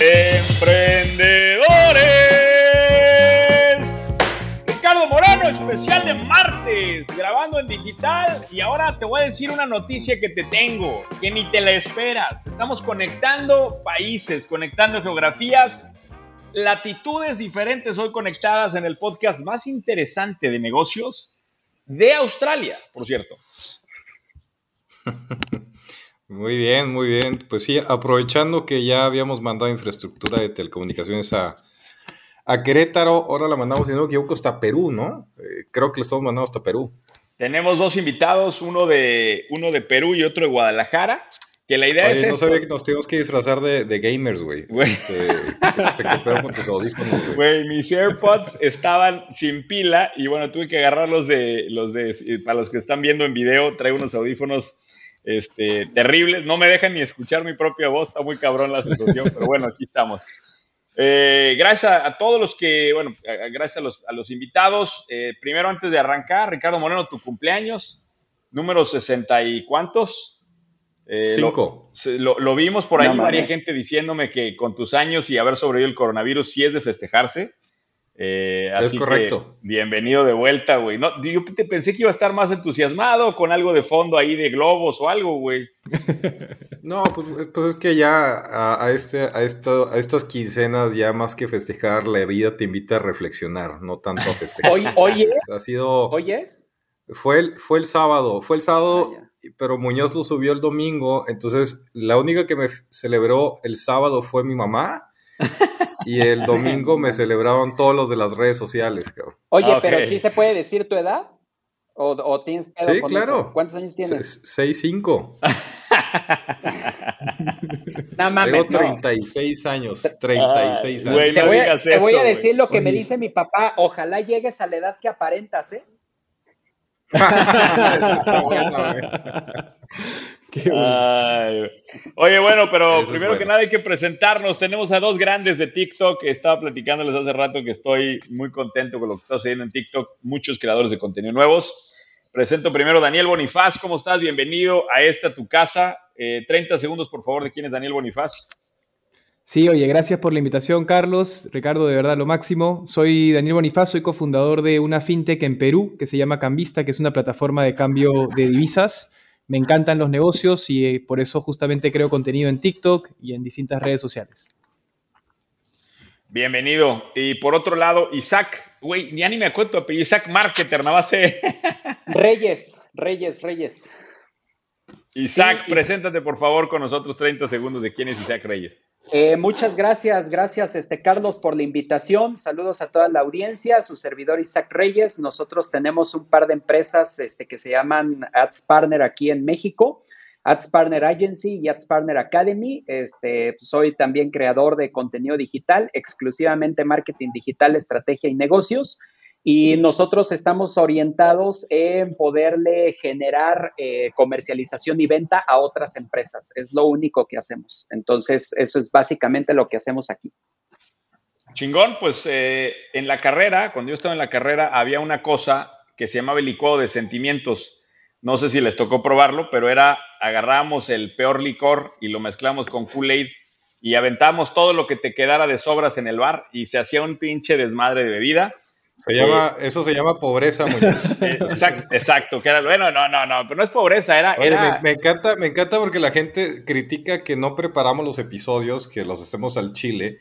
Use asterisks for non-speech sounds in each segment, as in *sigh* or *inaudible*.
Emprendedores. Ricardo Morano, especial de martes, grabando en digital. Y ahora te voy a decir una noticia que te tengo, que ni te la esperas. Estamos conectando países, conectando geografías, latitudes diferentes hoy conectadas en el podcast más interesante de negocios de Australia, por cierto. *laughs* Muy bien, muy bien. Pues sí, aprovechando que ya habíamos mandado infraestructura de telecomunicaciones a, a Querétaro, ahora la mandamos, si no me equivoco, hasta Perú, ¿no? Eh, creo que le estamos mandando hasta Perú. Tenemos dos invitados, uno de, uno de Perú y otro de Guadalajara. Que la idea es. No sabía que nos teníamos que disfrazar de, de gamers, güey. Este, con tus audífonos, güey. Mis AirPods estaban sin pila y bueno, tuve que agarrarlos de. los de Para los que están viendo en video, traigo unos audífonos este, terribles. No me dejan ni escuchar mi propia voz, está muy cabrón la sensación, *laughs* pero bueno, aquí estamos. Eh, gracias a, todos los que, bueno, gracias a los, a los invitados. Eh, primero, antes de arrancar, Ricardo Moreno, tu cumpleaños, número 60 y cuántos? Eh, Cinco. Lo, vimos por ahí, varias gente diciéndome que con tus años y haber sobrevivido el coronavirus sí es de festejarse. Eh, es correcto. bienvenido de vuelta, güey. No, yo te pensé que iba a estar más entusiasmado con algo de fondo ahí de globos o algo, güey. *laughs* no, pues, pues, es que ya a, este, a, esto, a estas quincenas, ya más que festejar, la vida te invita a reflexionar, no tanto a festejar. ¿Hoy, hoy es? Ha sido. ¿Hoy es? Fue el, fue el sábado. Fue el sábado. Ah, pero Muñoz lo subió el domingo, entonces la única que me celebró el sábado fue mi mamá *laughs* y el domingo me *laughs* celebraron todos los de las redes sociales, cabrón. Oye, pero ¿sí se puede decir tu edad? ¿O, o tienes Sí, claro. ¿Cuántos años tienes? 6, 5. no mames, Tengo 36 años, 36 años. te, voy a, te voy a decir lo que me dice mi papá, ojalá llegues a la edad que aparentas, ¿eh? *laughs* Oye, bueno, pero primero que nada hay que presentarnos. Tenemos a dos grandes de TikTok. Estaba platicándoles hace rato que estoy muy contento con lo que está sucediendo en TikTok. Muchos creadores de contenido nuevos. Presento primero a Daniel Bonifaz. ¿Cómo estás? Bienvenido a esta tu casa. 30 eh, segundos, por favor, de quién es Daniel Bonifaz. Sí, oye, gracias por la invitación, Carlos. Ricardo, de verdad, lo máximo. Soy Daniel Bonifaz, soy cofundador de una fintech en Perú que se llama Cambista, que es una plataforma de cambio de divisas. Me encantan los negocios y eh, por eso justamente creo contenido en TikTok y en distintas redes sociales. Bienvenido. Y por otro lado, Isaac, güey, ya ni me acuerdo, pero Isaac Marketer, nada más. Reyes, Reyes, Reyes. Isaac, preséntate por favor con nosotros 30 segundos de quién es Isaac Reyes. Eh, muchas gracias, gracias este Carlos por la invitación. Saludos a toda la audiencia, su servidor Isaac Reyes. Nosotros tenemos un par de empresas este, que se llaman Ads Partner aquí en México. Ads Partner Agency y Ads Partner Academy. Este, soy también creador de contenido digital, exclusivamente marketing digital, estrategia y negocios y nosotros estamos orientados en poderle generar eh, comercialización y venta a otras empresas. Es lo único que hacemos. Entonces, eso es básicamente lo que hacemos aquí. Chingón, pues eh, en la carrera, cuando yo estaba en la carrera, había una cosa que se llamaba el licuado de sentimientos. No sé si les tocó probarlo, pero era agarramos el peor licor y lo mezclamos con Kool-Aid y aventamos todo lo que te quedara de sobras en el bar y se hacía un pinche desmadre de bebida se llama, eso se llama pobreza, *laughs* exacto, exacto, que era, bueno, no, no, no, pero no es pobreza, era... Me, encanta, me encanta porque la gente critica que no preparamos los episodios, que los hacemos al chile,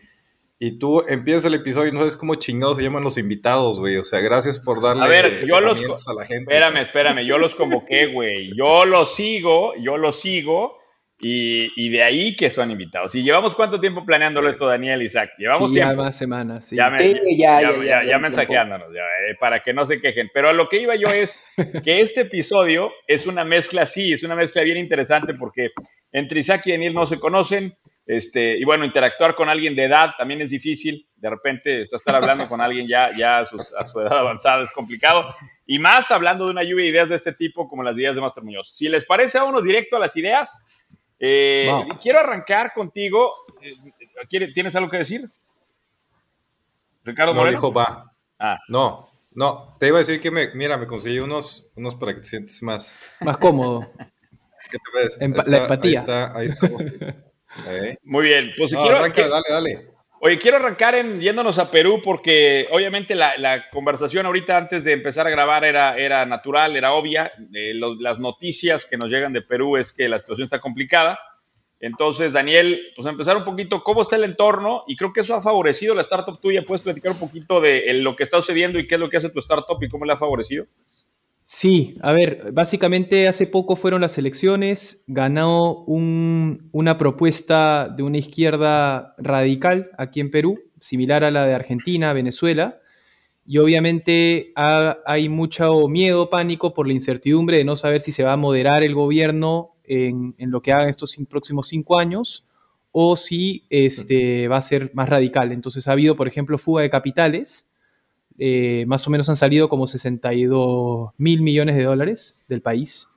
y tú empiezas el episodio y no sabes cómo chingados se llaman los invitados, güey, o sea, gracias por darle a, ver, yo los, a la gente. Espérame, espérame, yo los convoqué, güey, yo los sigo, yo los sigo, y, de ahí que son invitados. ¿Y llevamos cuánto tiempo planeándolo esto, Daniel Isaac? Llevamos ya más semanas, sí. Ya, sí, ya, ya, ya, ya, mensajeándonos, eh, para que no se quejen. Pero a lo que iba yo es *laughs* que este episodio es una mezcla así, es una mezcla bien interesante porque entre Isaac y Daniel no se conocen. Este, y bueno, interactuar con alguien de edad también es difícil. De repente, estar hablando con alguien ya, ya a, a, su edad *laughs* avanzada es complicado. Y más hablando de una lluvia de ideas de este tipo como las ideas de Master Muñoz. Si les parece, vámonos directo a las ideas. Eh, quiero arrancar contigo. Eh, ¿Tienes algo que decir? Ricardo no, Moreno. dijo va. Ah. No, no. Te iba a decir que me, mira, me conseguí unos, unos para que te sientes más. Más cómodo. *laughs* ¿Qué te ves? la empatía. Ahí está, ahí estamos. *laughs* Muy bien, pues quiero, arranca, dale, dale. Oye, quiero arrancar yéndonos a Perú porque obviamente la, conversación ahorita antes de empezar a grabar era, natural, era obvia. Eh, las noticias que nos llegan de Perú es que la situación está complicada. Entonces, Daniel, pues empezar un poquito, ¿cómo está el entorno? Y creo que eso ha favorecido la startup tuya. ¿Puedes platicar un poquito de lo que está sucediendo y qué es lo que hace tu startup y cómo le ha favorecido? Sí, a ver, básicamente hace poco fueron las elecciones, ganó una propuesta de una izquierda radical aquí en Perú, similar a la de Argentina, Venezuela, y obviamente hay mucho miedo, pánico por la incertidumbre de no saber si se va a moderar el gobierno en, lo que hagan estos próximos cinco años o si este, va a ser más radical. Entonces ha habido, por ejemplo, fuga de capitales. Eh, más o menos han salido como 62 mil millones de dólares del país.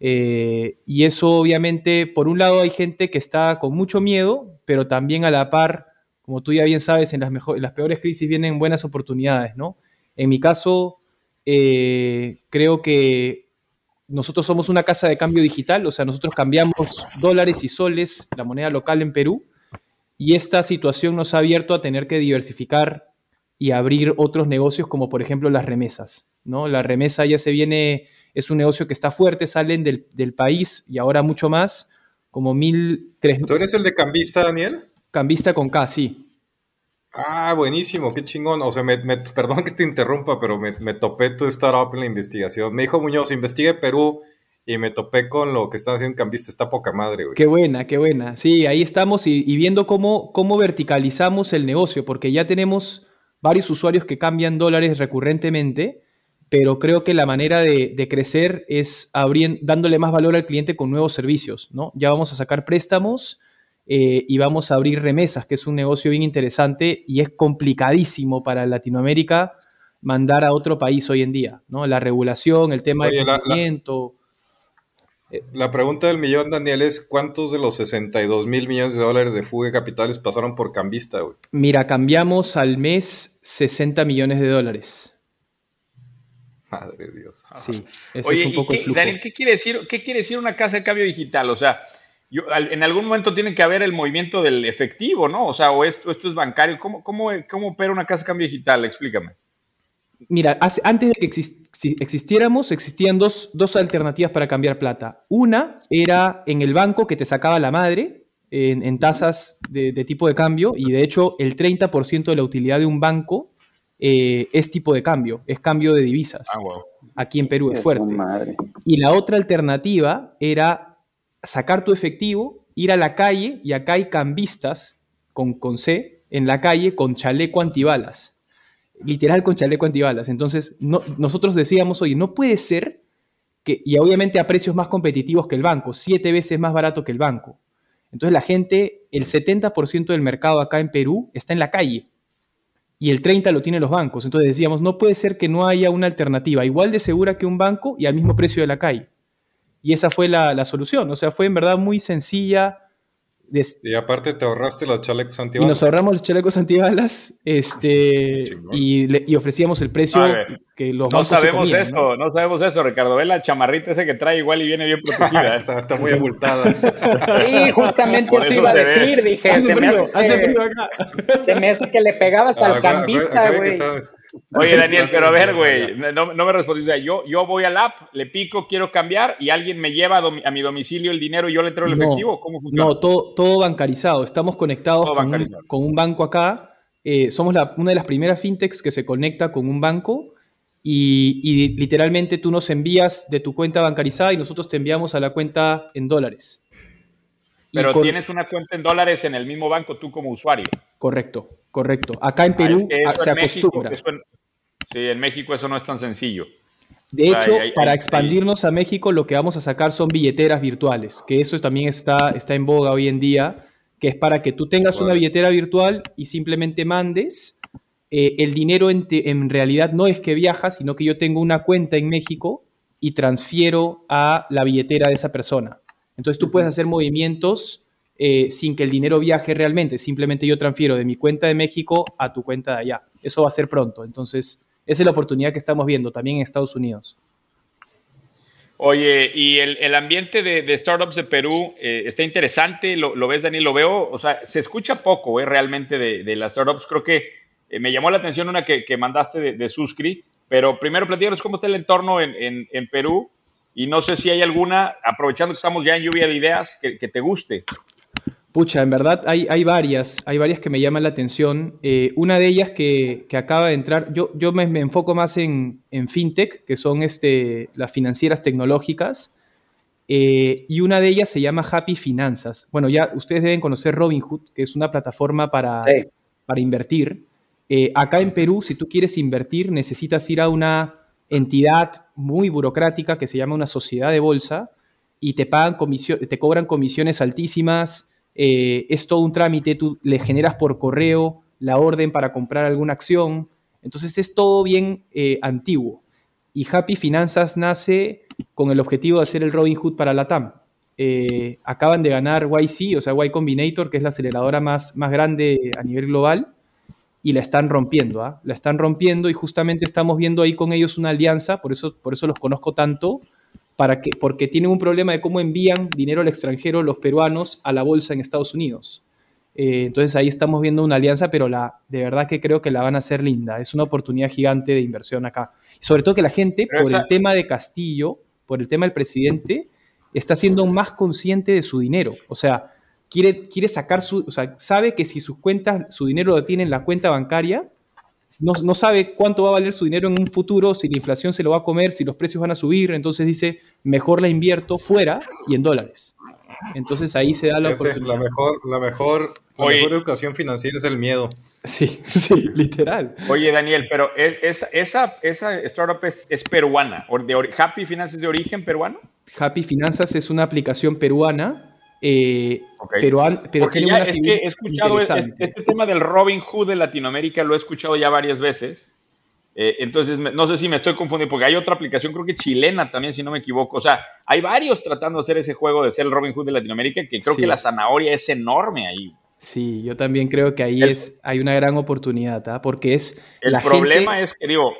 Eh, y eso obviamente, por un lado hay gente que está con mucho miedo, pero también a la par, como tú ya bien sabes, en las, en las peores crisis vienen buenas oportunidades, ¿no? En mi caso, eh, creo que nosotros somos una casa de cambio digital, o sea, nosotros cambiamos dólares y soles, la moneda local en Perú, y esta situación nos ha abierto a tener que diversificar y abrir otros negocios como por ejemplo las remesas, ¿no? La remesa ya se viene, es un negocio que está fuerte, salen del, país y ahora mucho más, como mil, tres... ¿Tú eres el de cambista, Daniel? Cambista con K, sí. Ah, buenísimo, qué chingón. O sea, me, *laughs* perdón que te interrumpa, pero me, topé tu startup en la investigación. Me dijo Muñoz, investigué Perú y me topé con lo que están haciendo en Cambista. Está poca madre, güey. Qué buena, qué buena. Sí, ahí estamos y, viendo cómo, cómo verticalizamos el negocio, porque ya tenemos varios usuarios que cambian dólares recurrentemente, pero creo que la manera de, crecer es dándole más valor al cliente con nuevos servicios, ¿no? Ya vamos a sacar préstamos eh, y vamos a abrir remesas, que es un negocio bien interesante y es complicadísimo para Latinoamérica mandar a otro país hoy en día, ¿no? La regulación, el tema del movimiento. La, pregunta del millón, Daniel, es ¿cuántos de los 62 mil millones de dólares de fuga de capitales pasaron por cambista, güey? Mira, cambiamos al mes 60 millones de dólares. Madre de Dios. Sí, eso es un poco qué, Daniel, ¿qué quiere, decir, ¿qué quiere decir una casa de cambio digital? O sea, en algún momento tiene que haber el movimiento del efectivo, ¿no? O sea, o esto, esto es bancario. ¿Cómo, cómo, cómo opera una casa de cambio digital? Explícame. Mira, antes de que existiéramos, existían dos, alternativas para cambiar plata. Una era en el banco que te sacaba la madre en, tasas de, tipo de cambio y de hecho el 30% de la utilidad de un banco eh, es tipo de cambio, es cambio de divisas. Ah, Aquí en Perú es, fuerte. Y la otra alternativa era sacar tu efectivo, ir a la calle y acá hay cambistas con, con C en la calle con chaleco antibalas. Literal con chaleco antibalas. Entonces, no, nosotros decíamos, oye, no puede ser que, y obviamente a precios más competitivos que el banco, siete veces más barato que el banco. Entonces la gente, el 70% del mercado acá en Perú está en la calle y el 30% lo tienen los bancos. Entonces decíamos, no puede ser que no haya una alternativa igual de segura que un banco y al mismo precio de la calle. Y esa fue la, solución. O sea, fue en verdad muy sencilla. Y aparte te ahorraste los chalecos antibalas. Y nos ahorramos los chalecos antibalas este, y, y, ofrecíamos el precio que los No sabemos eso, ¿no? sabemos eso, Ricardo. Ve la chamarrita ese que trae igual y viene bien *laughs* protegida. ¿eh? está, muy abultada. Sí, justamente eso iba a decir. Dije, se, me hace que, se me hace que le pegabas al cambista, güey. Oye, Daniel, pero a ver, güey, no, me respondiste. Yo, yo voy al app, le pico, quiero cambiar y alguien me lleva a, mi domicilio el dinero y yo le traigo el efectivo. ¿Cómo funciona? No, todo, todo bancarizado. Estamos conectados con un, banco acá. Eh, somos una de las primeras fintechs que se conecta con un banco y, literalmente tú nos envías de tu cuenta bancarizada y nosotros te enviamos a la cuenta en dólares. Pero tienes una cuenta en dólares en el mismo banco tú como usuario. Correcto. Correcto. Acá en ah, Perú se acostumbra. sí, en México eso no es tan sencillo. De hecho, para expandirnos a México, lo que vamos a sacar son billeteras virtuales, que eso también está, está en boga hoy en día, que es para que tú tengas una billetera virtual y simplemente mandes. Eh, el dinero en, en, realidad no es que viaja, sino que yo tengo una cuenta en México y transfiero a la billetera de esa persona. Entonces tú puedes hacer movimientos eh, sin que el dinero viaje realmente. Simplemente yo transfiero de mi cuenta de México a tu cuenta de allá. Eso va a ser pronto. Entonces, esa es la oportunidad que estamos viendo también en Estados Unidos. Oye, y el, ambiente de, startups de Perú eh, está interesante, lo, ves, Daniel, lo veo, o sea, se escucha poco eh, realmente de, las startups. Creo que eh, me llamó la atención una que, mandaste de, Suscri, pero primero platícanos cómo está el entorno en, Perú y no sé si hay alguna, aprovechando que estamos ya en lluvia de ideas, que te guste. Pucha, en verdad hay, hay varias, hay varias que me llaman la atención. Eh, una de ellas que, acaba de entrar, yo, yo me, enfoco más en, fintech, que son este, las financieras tecnológicas, eh, y una de ellas se llama Happy Finanzas. Bueno, ya ustedes deben conocer Robinhood, que es una plataforma para, para invertir. Eh, acá en Perú, si tú quieres invertir, necesitas ir a una entidad muy burocrática que se llama una sociedad de bolsa y te pagan te cobran comisiones altísimas eh, es todo un trámite, tú le generas por correo la orden para comprar alguna acción, entonces es todo bien eh, antiguo. Y Happy Finanzas nace con el objetivo de hacer el Robin Hood para la TAM. Eh, acaban de ganar YC, o sea, Y Combinator, que es la aceleradora más, más grande a nivel global, y la están rompiendo, ¿ah? la están rompiendo y justamente estamos viendo ahí con ellos una alianza, por eso, por eso los conozco tanto, para que, porque tienen un problema de cómo envían dinero al extranjero los peruanos a la bolsa en Estados Unidos. Eh, entonces ahí estamos viendo una alianza, pero la, de verdad que creo que la van a hacer linda. Es una oportunidad gigante de inversión acá. Sobre todo que la gente, por el tema de Castillo, por el tema del presidente, está siendo más consciente de su dinero. O sea, quiere, quiere sacar su, o sea, sabe que si sus cuentas, su dinero lo tiene en la cuenta bancaria, no, sabe cuánto va a valer su dinero en un futuro, si la inflación se lo va a comer, si los precios van a subir, entonces dice, mejor la invierto fuera y en dólares. Entonces ahí se da la oportunidad. La mejor, la mejor, la mejor educación financiera es el miedo. Sí, *laughs* sí, literal. Oye, Daniel, pero esa, esa, esa startup es, peruana. De, ¿Happy Finanzas de origen peruano? Happy Finanzas es una aplicación peruana eh, pero, pero es que he escuchado este, este, tema del Robin Hood de Latinoamérica, lo he escuchado ya varias veces. Eh, entonces, no sé si me estoy confundiendo, porque hay otra aplicación, creo que chilena también, si no me equivoco. O sea, hay varios tratando de hacer ese juego de ser el Robin Hood de Latinoamérica, que creo que la zanahoria es enorme ahí. Sí, yo también creo que ahí es, hay una gran oportunidad, ¿ah? porque es... El problema es que, digo,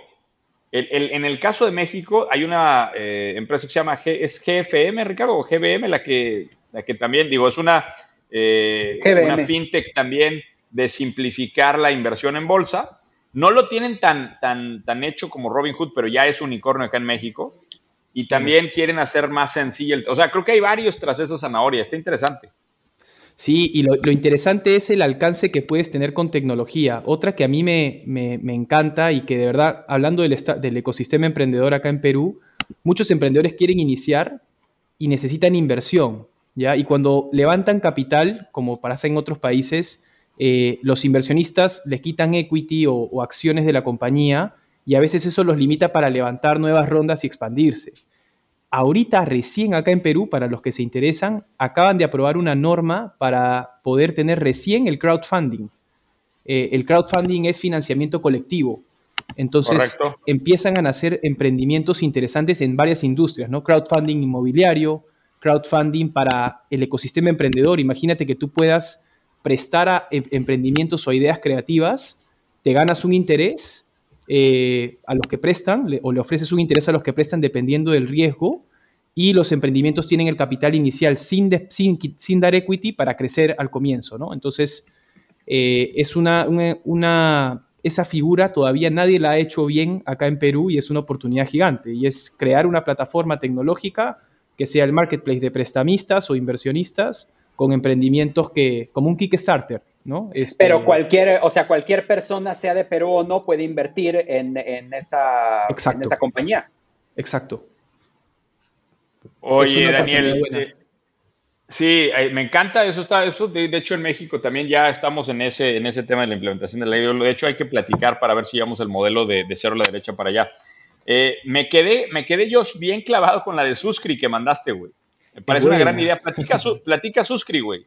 en el caso de México hay una eh, empresa que se llama es GFM, Ricardo, o GBM, la que que también digo, es una, eh, una fintech también de simplificar la inversión en bolsa. No lo tienen tan, tan, tan hecho como Robinhood, pero ya es unicornio acá en México. Y también quieren hacer más sencillo. O sea, creo que hay varios tras esa zanahoria. Está interesante. Sí, y lo, interesante es el alcance que puedes tener con tecnología. Otra que a mí me, me, encanta y que de verdad, hablando del, del ecosistema emprendedor acá en Perú, muchos emprendedores quieren iniciar y necesitan inversión. Y cuando levantan capital, como pasa en otros países, eh, los inversionistas les quitan equity o, acciones de la compañía y a veces eso los limita para levantar nuevas rondas y expandirse. Ahorita, recién acá en Perú, para los que se interesan, acaban de aprobar una norma para poder tener recién el crowdfunding. Eh, el crowdfunding es financiamiento colectivo. Entonces empiezan a nacer emprendimientos interesantes en varias industrias, ¿no? Crowdfunding inmobiliario, crowdfunding para el ecosistema emprendedor. Imagínate que tú puedas prestar a em, emprendimientos o ideas creativas, te ganas un interés eh, a los que prestan o le ofreces un interés a los que prestan dependiendo del riesgo y los emprendimientos tienen el capital inicial sin, sin, dar equity para crecer al comienzo, ¿no? Entonces, eh, es una, una, esa figura todavía nadie la ha hecho bien acá en Perú y es una oportunidad gigante y es crear una plataforma tecnológica que sea el marketplace de prestamistas o inversionistas con emprendimientos que, como un Kickstarter, ¿no? Este, Pero cualquier, o sea, cualquier persona, sea de Perú o no, puede invertir en, esa, en esa compañía. Exacto. Oye, Daniel, eh, sí, eh, me encanta eso. Está, eso de, hecho, en México también ya estamos en ese, en ese tema de la implementación de la ley. De hecho, hay que platicar para ver si llevamos el modelo de, de cero a la derecha para allá. Eh, me, quedé, me quedé yo bien clavado con la de Suscri que mandaste, güey. Me parece una gran idea. Platica, *laughs* platica Suscri, güey.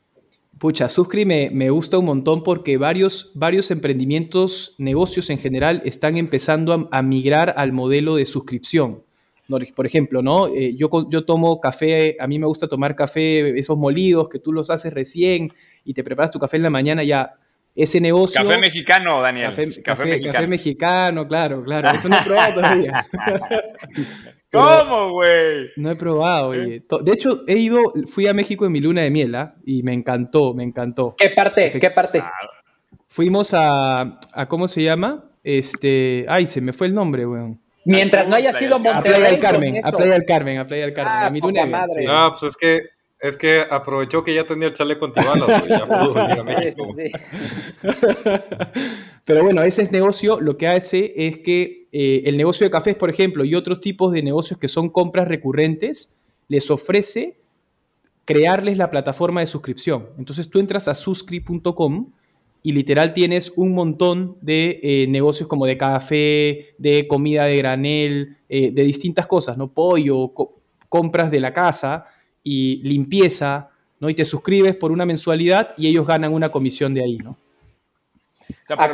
Pucha, Suscri me, me, gusta un montón porque varios, varios emprendimientos, negocios en general, están empezando a, migrar al modelo de suscripción. Por ejemplo, ¿no? Eh, yo, yo tomo café, a mí me gusta tomar café, esos molidos que tú los haces recién y te preparas tu café en la mañana ya ese negocio. Café mexicano, Daniel. Café, mexicano. claro, claro. Eso no he probado *laughs* todavía. *laughs* ¿Cómo, güey? No he probado, oye. De hecho, he ido, fui a México en mi luna de miel, ¿ah? Y me encantó, me encantó. ¿Qué parte? ¿Qué parte? Fuimos a, a, ¿cómo se llama? Este, ay, se me fue el nombre, weón. Mientras no haya sido Monterrey. A Playa del Carmen, a Playa del Carmen, a Playa del Carmen. Ah, a mi luna de miel. madre. No, pues es que es que aprovechó que ya tenía el chaleco antibalas, güey. Ya pudo venir a *laughs* México. Sí, sí, *laughs* Pero bueno, ese negocio lo que hace es que eh, el negocio de cafés, por ejemplo, y otros tipos de negocios que son compras recurrentes, les ofrece crearles la plataforma de suscripción. Entonces tú entras a suscri.com y literal tienes un montón de eh, negocios como de café, de comida de granel, eh, de distintas cosas, ¿no? Pollo, co- compras de la casa y limpieza, ¿no? Y te suscribes por una mensualidad y ellos ganan una comisión de ahí, ¿no? O sea, Acá,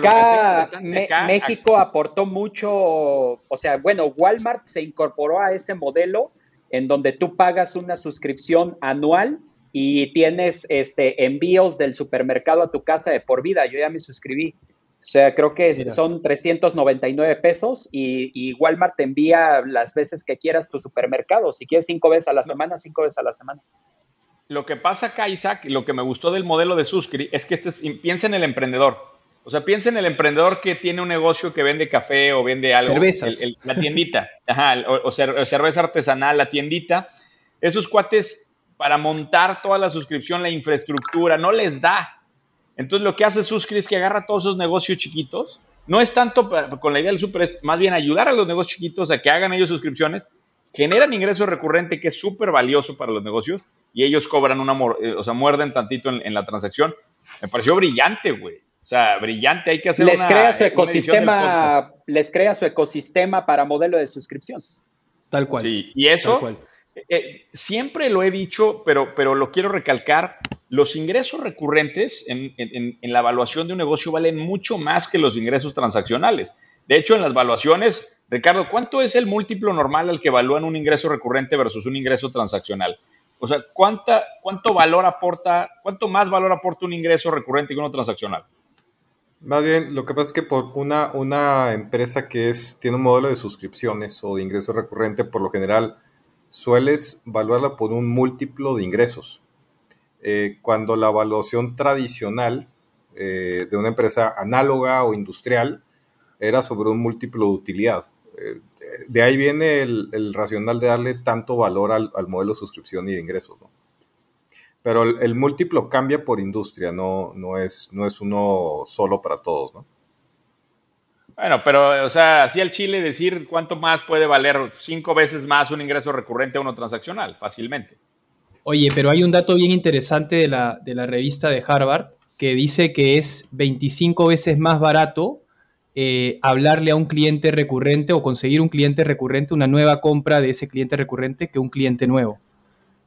interesante Me- acá- México aportó mucho, o sea, bueno, Walmart se incorporó a ese modelo en donde tú pagas una suscripción anual y tienes este, envíos del supermercado a tu casa de por vida. Yo ya me suscribí. O sea, creo que Mira. son 399 pesos y, y Walmart te envía las veces que quieras tu supermercado. Si quieres cinco veces a la semana, cinco veces a la semana. Lo que pasa acá, Isaac, lo que me gustó del modelo de Suscri es que este es- piensa en el emprendedor. O sea, piensa en el emprendedor que tiene un negocio que vende café o vende algo. Cervezas. El- el- la tiendita. Ajá, o, o cer- o cerveza artesanal, la tiendita. Esos cuates, para montar toda la suscripción, la infraestructura, no les da. Entonces, lo que hace Suscri es que agarra todos esos negocios chiquitos. No es tanto pa- con la idea del super, es más bien ayudar a los negocios chiquitos a que hagan ellos suscripciones generan ingreso recurrente que es súper valioso para los negocios y ellos cobran una, eh, o sea, muerden tantito en, en la transacción. Me pareció brillante, güey. O sea, brillante, hay que hacer Les una, crea su una edición del ecosistema, les crea su ecosistema para modelo de suscripción. Tal cual. Sí, y tal eso cual. eh, siempre lo he dicho, pero, pero lo quiero recalcar, los ingresos recurrentes en, en- en- en la evaluación de un negocio valen mucho más que los ingresos transaccionales. De hecho, en las evaluaciones, Ricardo, ¿cuánto es el múltiplo normal al que evalúan un ingreso recurrente versus un ingreso transaccional? O sea, ¿cuánta, ¿cuánto valor aporta, cuánto más valor aporta un ingreso recurrente que uno transaccional? Más bien, lo que pasa es que por una, una empresa que es, tiene un modelo de suscripciones o de ingreso recurrente, por lo general sueles evaluarla por un múltiplo de ingresos. Eh, cuando la evaluación tradicional eh, de una empresa análoga o industrial era sobre un múltiplo de utilidad. Eh, de ahí viene el, el racional de darle tanto valor al, al modelo de suscripción y de ingresos. ¿no? Pero el, el múltiplo cambia por industria, no, no, es, no es uno solo para todos, ¿no? Bueno, pero, o sea, así al Chile decir cuánto más puede valer cinco veces más un ingreso recurrente a uno transaccional, fácilmente. Oye, pero hay un dato bien interesante de la, de la revista de Harvard que dice que es 25 veces más barato eh, hablarle a un cliente recurrente o conseguir un cliente recurrente, una nueva compra de ese cliente recurrente que un cliente nuevo.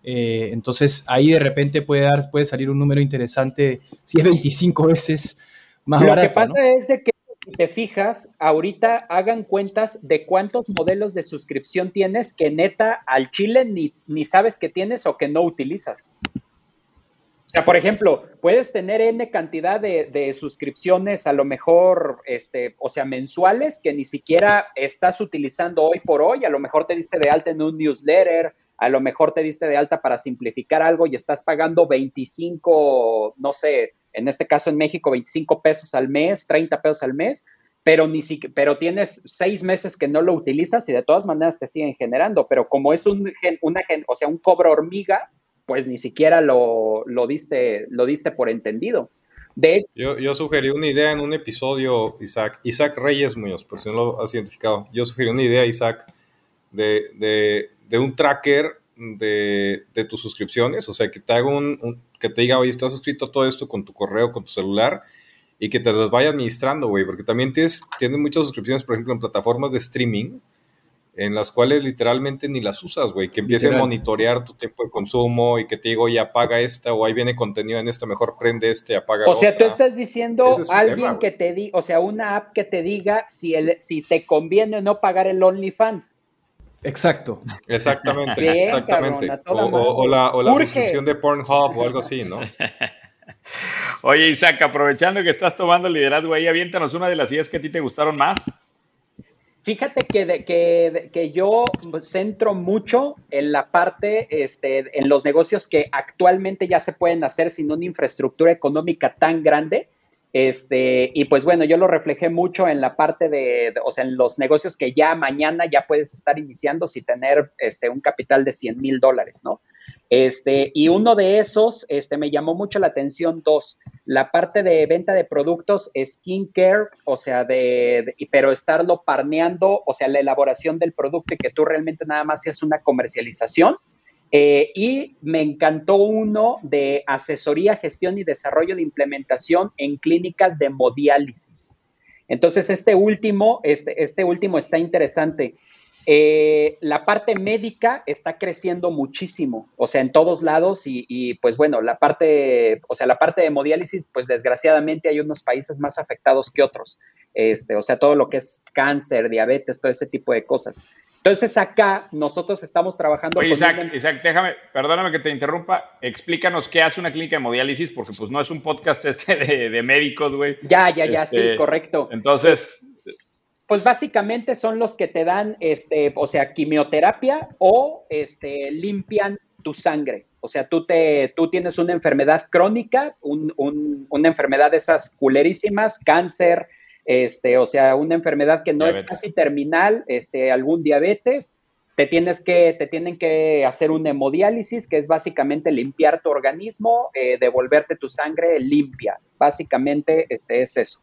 Eh, entonces ahí de repente puede, dar, puede salir un número interesante si es 25 veces más Lo barato. que pasa ¿no? es de que si te fijas, ahorita hagan cuentas de cuántos modelos de suscripción tienes que neta al chile ni, ni sabes que tienes o que no utilizas. O sea, por ejemplo, puedes tener N cantidad de, de suscripciones, a lo mejor, este, o sea, mensuales, que ni siquiera estás utilizando hoy por hoy. A lo mejor te diste de alta en un newsletter, a lo mejor te diste de alta para simplificar algo y estás pagando 25, no sé, en este caso en México, 25 pesos al mes, 30 pesos al mes, pero, ni si, pero tienes seis meses que no lo utilizas y de todas maneras te siguen generando. Pero como es un, una, o sea, un cobro hormiga, pues ni siquiera lo, lo, diste, lo diste por entendido. De Yo, yo sugerí una idea en un episodio, Isaac, Isaac Reyes Muñoz, por si no lo has identificado. Yo sugerí una idea, Isaac, de, de un tracker de, de, tus suscripciones, o sea, que te haga un, un, que te diga, oye, estás suscrito a todo esto con tu correo, con tu celular, y que te las vaya administrando, güey, porque también tienes, tienes muchas suscripciones, por ejemplo, en plataformas de streaming, en las cuales literalmente ni las usas, güey, que empiecen a monitorear tu tiempo de consumo y que te digo, oye, apaga esta, o ahí viene contenido en esta, mejor prende este, apaga O sea, otra. tú estás diciendo a alguien tema, que te diga, o sea, una app que te diga si, el, si te conviene o no pagar el OnlyFans. Exacto. Exactamente, Bien, exactamente. Cabrón, o, o, o, la, o la suscripción de Pornhub o algo así, ¿no? *laughs* Oye, Isaac, aprovechando que estás tomando liderazgo ahí, aviéntanos una de las ideas que a ti te gustaron más. Fíjate que, que, que, yo centro mucho en la parte, este, en los negocios que actualmente ya se pueden hacer sin una infraestructura económica tan grande. Este, y pues bueno, yo lo reflejé mucho en la parte de, o sea, en los negocios que ya mañana ya puedes estar iniciando sin tener este, un capital de 100 mil dólares, ¿no? Este, y uno de esos, este, me llamó mucho la atención dos, la parte de venta de productos skincare, o sea, de, pero estarlo parneando, o sea, la elaboración del producto y que tú realmente nada más seas una comercialización. Eh, y me encantó uno de asesoría, gestión y desarrollo de implementación en clínicas de hemodiálisis. Entonces, este último, este, este último está interesante. Eh, la parte médica está creciendo muchísimo, o sea, en todos lados y, pues bueno, la parte, o sea, la parte de hemodiálisis, pues desgraciadamente hay unos países más afectados que otros, este, o sea, todo lo que es cáncer, diabetes, todo ese tipo de cosas. Entonces acá nosotros estamos trabajando. Oye, Isaac, Isaac, déjame, perdóname que te interrumpa, explícanos qué hace una clínica de hemodiálisis, porque pues no es un podcast este de, médicos, güey. Ya, ya, ya, sí, este, correcto. Entonces, pues básicamente son los que te dan, este, o sea, quimioterapia o este, limpian tu sangre. O sea, tú, te, tú tienes una enfermedad crónica, una enfermedad de esas culerísimas, cáncer, este, o sea, una enfermedad que no es casi terminal, este, algún diabetes, te tienes que, te tienen que hacer un hemodiálisis, que es básicamente limpiar tu organismo, eh, devolverte tu sangre limpia. Básicamente, este es eso.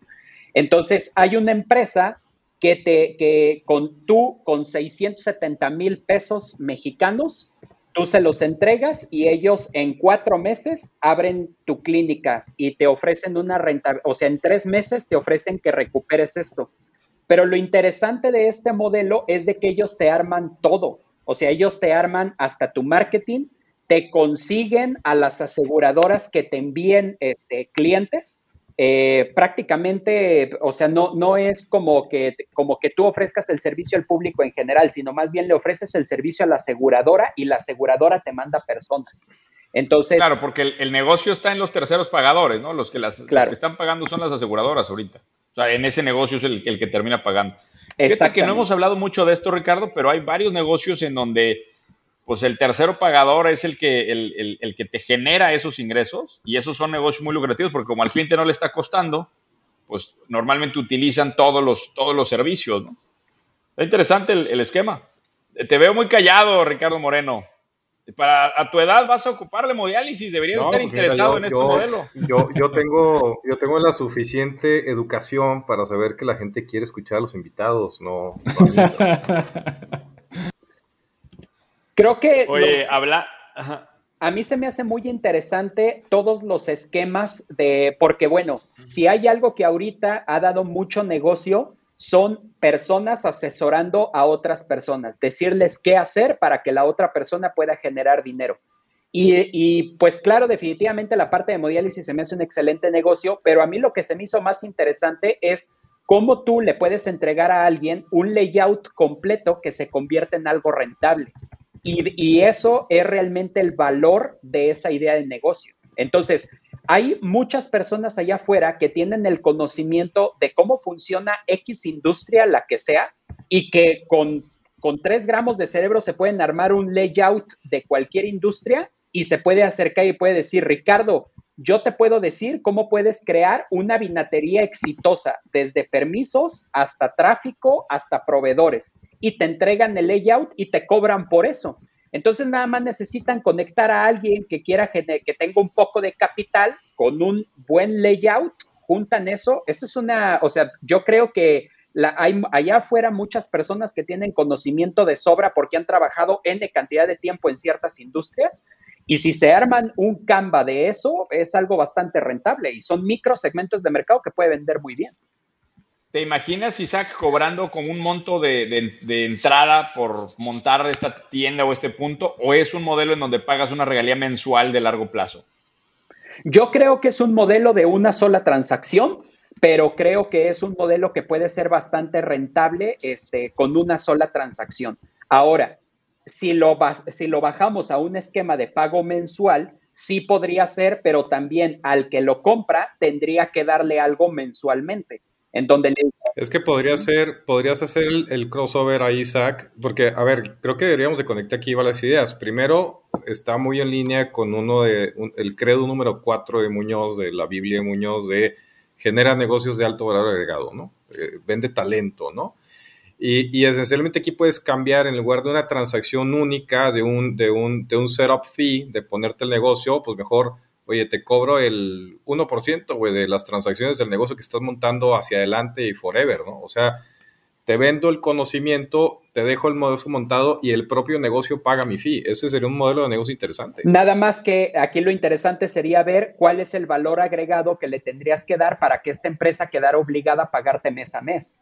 Entonces, hay una empresa que, te, que con tú, con 670 mil pesos mexicanos, tú se los entregas y ellos en cuatro meses abren tu clínica y te ofrecen una renta, o sea, en tres meses te ofrecen que recuperes esto. Pero lo interesante de este modelo es de que ellos te arman todo, o sea, ellos te arman hasta tu marketing, te consiguen a las aseguradoras que te envíen este, clientes, eh, prácticamente, o sea, no, no es como que, como que tú ofrezcas el servicio al público en general, sino más bien le ofreces el servicio a la aseguradora y la aseguradora te manda personas. Entonces. Claro, porque el, negocio está en los terceros pagadores, ¿no? Los que, las, que están pagando son las aseguradoras ahorita. O sea, en ese negocio es el, el que termina pagando. Exacto. que no hemos hablado mucho de esto, Ricardo, pero hay varios negocios en donde pues el tercero pagador es el que, el, que te genera esos ingresos y esos son negocios muy lucrativos porque como al cliente no le está costando, pues normalmente utilizan todos los, todos los servicios. ¿no? Es interesante el, esquema. Te veo muy callado, Ricardo Moreno. Para a tu edad vas a ocupar la hemodiálisis, deberías estar pues interesado en este modelo. Yo, yo, tengo, yo tengo la suficiente educación para saber que la gente quiere escuchar a los invitados, no, *laughs* Creo que... Oye, habla... A mí se me hace muy interesante todos los esquemas de, porque bueno, si hay algo que ahorita ha dado mucho negocio, son personas asesorando a otras personas, decirles qué hacer para que la otra persona pueda generar dinero. Y, y, pues claro, definitivamente la parte de hemodiálisis se me hace un excelente negocio, pero a mí lo que se me hizo más interesante es cómo tú le puedes entregar a alguien un layout completo que se convierte en algo rentable. Y, eso es realmente el valor de esa idea de negocio. Entonces, hay muchas personas allá afuera que tienen el conocimiento de cómo funciona X industria, la que sea, y que con, con 3 gramos de cerebro se pueden armar un layout de cualquier industria y se puede acercar y puede decir, Ricardo, yo te puedo decir cómo puedes crear una vinatería exitosa, desde permisos hasta tráfico, hasta proveedores, y te entregan el layout y te cobran por eso. Entonces nada más necesitan conectar a alguien que quiera que tenga un poco de capital con un buen layout, juntan eso. Esa es una, o sea, yo creo que hay allá afuera muchas personas que tienen conocimiento de sobra porque han trabajado N cantidad de tiempo en ciertas industrias y si se arman un Canva de eso, es algo bastante rentable y son micro segmentos de mercado que puede vender muy bien. ¿Te imaginas, Isaac, cobrando como un monto de, entrada por montar esta tienda o este punto? ¿O es un modelo en donde pagas una regalía mensual de largo plazo? Yo creo que es un modelo de una sola transacción, pero creo que es un modelo que puede ser bastante rentable este, con una sola transacción. Ahora, si lo, si lo bajamos a un esquema de pago mensual, sí podría ser, pero también al que lo compra tendría que darle algo mensualmente. en donde le... Es que podría ser, podrías hacer el, crossover a Isaac, porque, a ver, creo que deberíamos de conectar aquí varias ideas. Primero, está muy en línea con uno de, el credo número 4 de Muñoz, de la Biblia de Muñoz, de genera negocios de alto valor agregado, ¿no? Eh, vende talento, ¿no? Y, y, esencialmente aquí puedes cambiar en lugar de una transacción única, de un, de un, de un setup fee, de ponerte el negocio, pues mejor oye, te cobro el 1%, güey, de las transacciones del negocio que estás montando hacia adelante y forever, ¿no? O sea, te vendo el conocimiento, te dejo el negocio montado y el propio negocio paga mi fee. Ese sería un modelo de negocio interesante. Nada más que aquí lo interesante sería ver cuál es el valor agregado que le tendrías que dar para que esta empresa quedara obligada a pagarte mes a mes.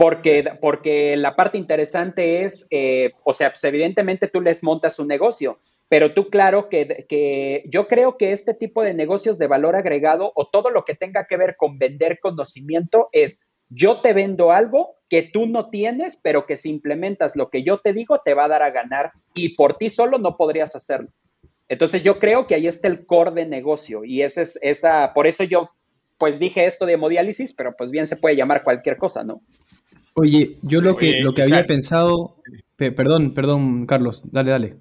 Porque, porque la parte interesante es, eh, o sea, pues evidentemente tú les montas un negocio, pero tú claro que, yo creo que este tipo de negocios de valor agregado o todo lo que tenga que ver con vender conocimiento es yo te vendo algo que tú no tienes, pero que si implementas lo que yo te digo te va a dar a ganar y por ti solo no podrías hacerlo. Entonces yo creo que ahí está el core de negocio y ese es esa, por eso yo pues dije esto de hemodiálisis, pero pues bien se puede llamar cualquier cosa, ¿no? Oye, yo lo que, lo que había pensado, perdón, perdón, Carlos, dale, dale.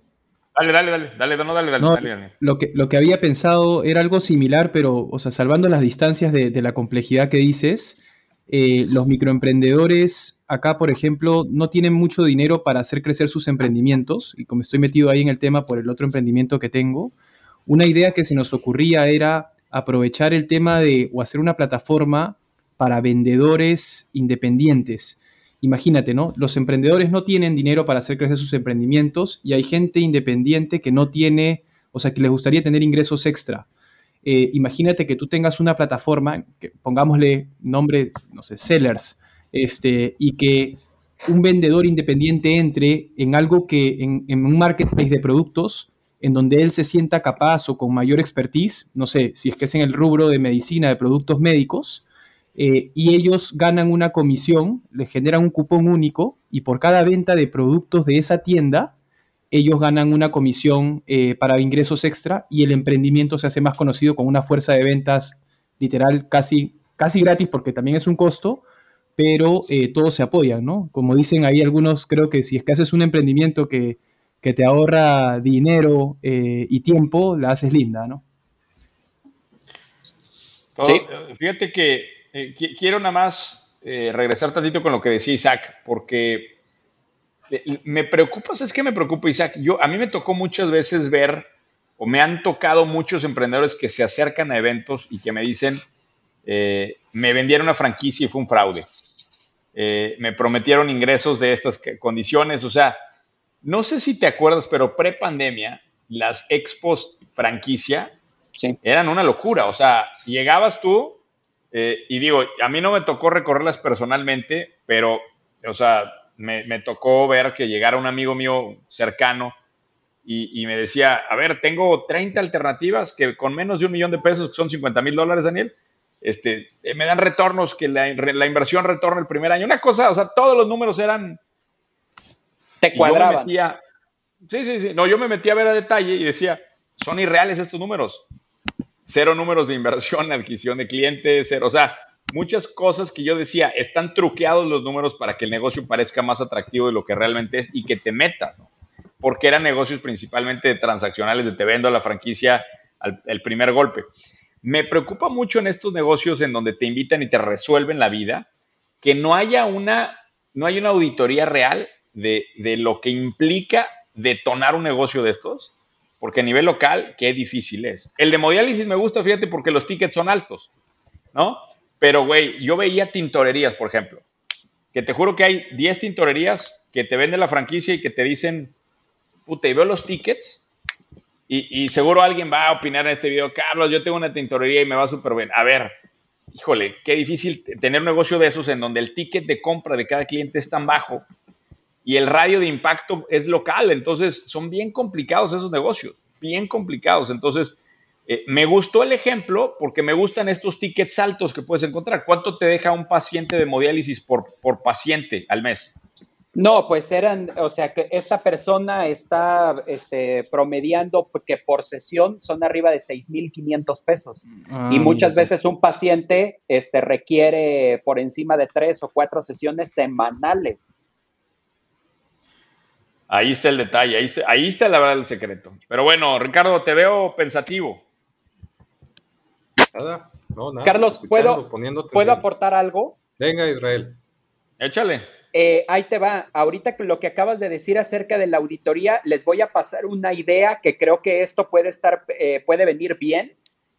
Dale, dale, dale, dale, no, dale, dale, dale, Lo que, lo que había pensado era algo similar, pero, o sea, salvando las distancias de, la complejidad que dices, eh, los microemprendedores acá, por ejemplo, no tienen mucho dinero para hacer crecer sus emprendimientos, y como estoy metido ahí en el tema por el otro emprendimiento que tengo, una idea que se nos ocurría era aprovechar el tema de, o hacer una plataforma para vendedores independientes Imagínate, ¿no? Los emprendedores no tienen dinero para hacer crecer sus emprendimientos y hay gente independiente que no tiene, o sea, que les gustaría tener ingresos extra. Eh, imagínate que tú tengas una plataforma, que pongámosle nombre, no sé, sellers, este, y que un vendedor independiente entre en algo que, en, en un marketplace de productos, en donde él se sienta capaz o con mayor expertise, no sé, si es que es en el rubro de medicina, de productos médicos, eh, y ellos ganan una comisión, les generan un cupón único y por cada venta de productos de esa tienda, ellos ganan una comisión eh, para ingresos extra y el emprendimiento se hace más conocido con una fuerza de ventas literal casi, casi gratis porque también es un costo, pero eh, todos se apoyan, ¿no? Como dicen ahí algunos, creo que si es que haces un emprendimiento que, que te ahorra dinero y tiempo, la haces linda, ¿no? sí. Fíjate que eh, quiero nada más eh, regresar tantito con lo que decía Isaac, porque eh, me preocupa, es que me preocupa Isaac? Yo, a mí me tocó muchas veces ver, o me han tocado muchos emprendedores que se acercan a eventos y que me dicen, me vendieron una franquicia y fue un fraude. me prometieron ingresos de estas condiciones, o sea, no sé si te acuerdas, pero pre-pandemia, las expos franquicia eran una locura. O sea, llegabas tú eh, y digo, a mí no me tocó recorrerlas personalmente, pero, o sea, me, tocó ver que llegara un amigo mío cercano y, me decía, a ver, tengo 30 alternativas que con menos de un millón de pesos, que son 50 mil dólares, Daniel, este, eh, me dan retornos, que la, inversión retorna el primer año. Una cosa, o sea, todos los números eran... Te cuadraban. sí, sí, sí. No, yo me metí a ver a detalle y decía, son irreales estos números cero números de inversión, *laughs* adquisición de clientes, cero, o sea, muchas cosas que yo decía, están truqueados los números para que el negocio parezca más atractivo de lo que realmente es y que te metas, ¿no? Porque eran negocios principalmente transaccionales de te vendo la franquicia al el primer golpe. Me preocupa mucho en estos negocios en donde te invitan y te resuelven la vida, que no haya una, no hay una auditoría real de, de lo que implica detonar un negocio de estos porque a nivel local, qué difícil es. El de hemodiálisis me gusta, fíjate, porque los tickets son altos, ¿no? Pero, güey, yo veía tintorerías, por ejemplo, que te juro que hay 10 tintorerías que te venden la franquicia y que te dicen, puta, y veo los tickets y, y, seguro alguien va a opinar en este video, Carlos, yo tengo una tintorería y me va súper bien. A ver, híjole, qué difícil tener un negocio de esos en donde el ticket de compra de cada cliente es tan bajo y el radio de impacto es local. Entonces, son bien complicados esos negocios, bien complicados. Entonces, eh, me gustó el ejemplo porque me gustan estos tickets altos que puedes encontrar. ¿Cuánto te deja un paciente de hemodiálisis por, por paciente al mes? No, pues eran, o sea, que esta persona está este, promediando que por sesión son arriba de 6.500 pesos. y ah, muchas veces un paciente este, requiere por encima de tres o cuatro sesiones semanales. Ahí está el detalle, ahí está, ahí está la verdad el secreto. Pero bueno, Ricardo, te veo pensativo. Nada, no, nada. Carlos, ¿puedo, ¿puedo aportar algo? Venga, Israel. Échale. Eh, ahí te va. Ahorita lo que acabas de decir acerca de la auditoría, les voy a pasar una idea que creo que esto puede estar, eh, puede venir bien,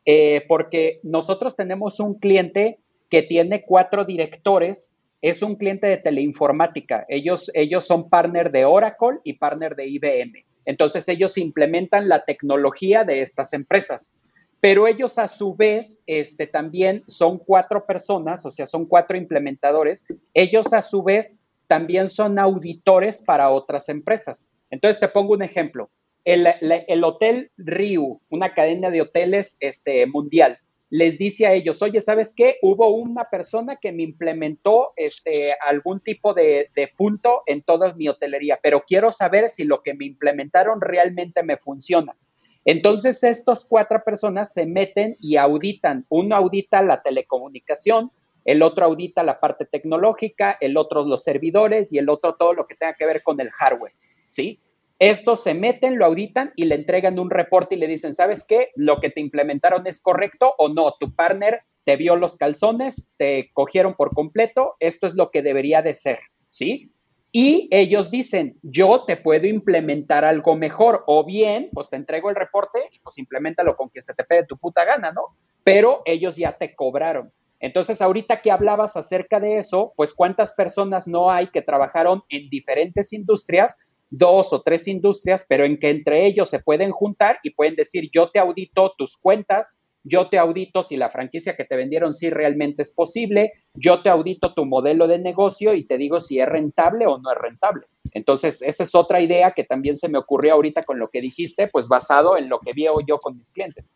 eh, porque nosotros tenemos un cliente que tiene cuatro directores, es un cliente de teleinformática. Ellos, ellos son partner de Oracle y partner de IBM. Entonces ellos implementan la tecnología de estas empresas pero ellos a su vez este, también son cuatro personas, o sea, son cuatro implementadores, ellos a su vez también son auditores para otras empresas. Entonces, te pongo un ejemplo. El, Hotel Riu, una cadena de hoteles este, mundial, les dice a ellos, oye, ¿sabes qué? Hubo una persona que me implementó este, algún tipo de, de punto en toda mi hotelería, pero quiero saber si lo que me implementaron realmente me funciona. Entonces, estas cuatro personas se meten y auditan. Uno audita la telecomunicación, el otro audita la parte tecnológica, el otro los servidores y el otro todo lo que tenga que ver con el hardware, ¿sí? Estos se meten, lo auditan y le entregan un reporte y le dicen, ¿sabes qué? Lo que te implementaron es correcto o no. Tu partner te vio los calzones, te cogieron por completo, esto es lo que debería de ser, ¿sí? Y ellos dicen, yo te puedo implementar algo mejor, o bien, pues te entrego el reporte y pues implementalo con que se te pegue tu puta gana, ¿no? Pero ellos ya te cobraron. Entonces, ahorita que hablabas acerca de eso, pues cuántas personas no hay que trabajaron en diferentes industrias, dos o tres industrias, pero en que entre ellos se pueden juntar y pueden decir, yo te audito tus cuentas, yo te audito si la franquicia que te vendieron sí realmente es posible, yo te audito tu modelo de negocio y te digo si es rentable o no es rentable. Entonces, esa es otra idea que también se me ocurrió ahorita con lo que dijiste, pues basado en lo que veo yo con mis clientes.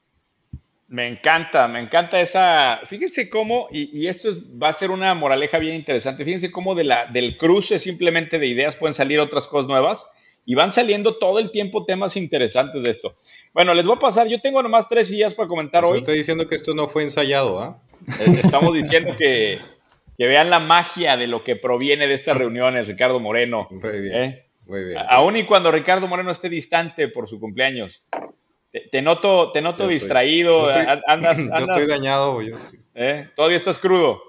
Me encanta, me encanta esa. Fíjense cómo, y, esto va a ser una moraleja bien interesante. Fíjense cómo de la, del cruce simplemente de ideas pueden salir otras cosas nuevas y van saliendo todo el tiempo temas interesantes de esto. Bueno, les voy a pasar, yo tengo nomás tres días para comentar pues hoy. Estoy diciendo que esto no fue ensayado, ¿ah? Eh, estamos diciendo que, vean la magia de lo que proviene de estas reuniones, Ricardo Moreno. Muy bien. ¿eh? Muy bien. Aún y cuando Ricardo Moreno esté distante por su cumpleaños. Te, noto, te noto distraído, *laughs* estoy, andas, Yo estoy dañado. Yo ¿Eh? ¿Todavía estás crudo?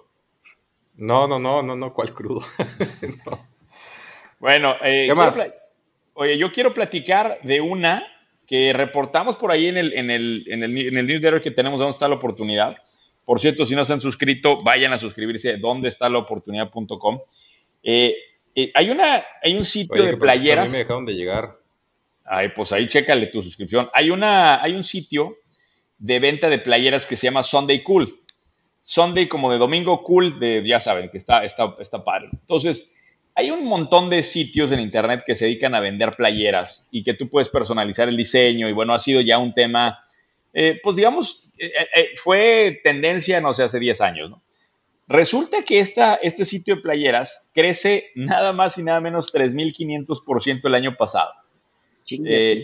No, no, no, no, no, ¿cuál crudo? *laughs* Bueno, ¿qué más? Oye, yo quiero platicar de una que reportamos por ahí en el, en el, en el, en el newsletter que tenemos, ¿dónde está la oportunidad? Por cierto, si no se han suscrito, vayan a suscribirse, ¿dónde está la oportunidad.com? Eh, eh, hay, una, hay un sitio de playeras. A mí me dejaron de llegar. Ay, pues ahí chécale tu suscripción. Hay, una, hay un sitio de venta de playeras que se llama Sunday Cool. Sunday como de domingo cool, de, ya saben, que está, está, está padre. Entonces, hay un montón de sitios en Internet que se dedican a vender playeras y que tú puedes personalizar el diseño y bueno, ha sido ya un tema, eh, pues digamos, eh, eh, fue tendencia, no sé, hace 10 años, ¿no? Resulta que esta, este sitio de playeras crece nada más y nada menos 3.500% el año pasado.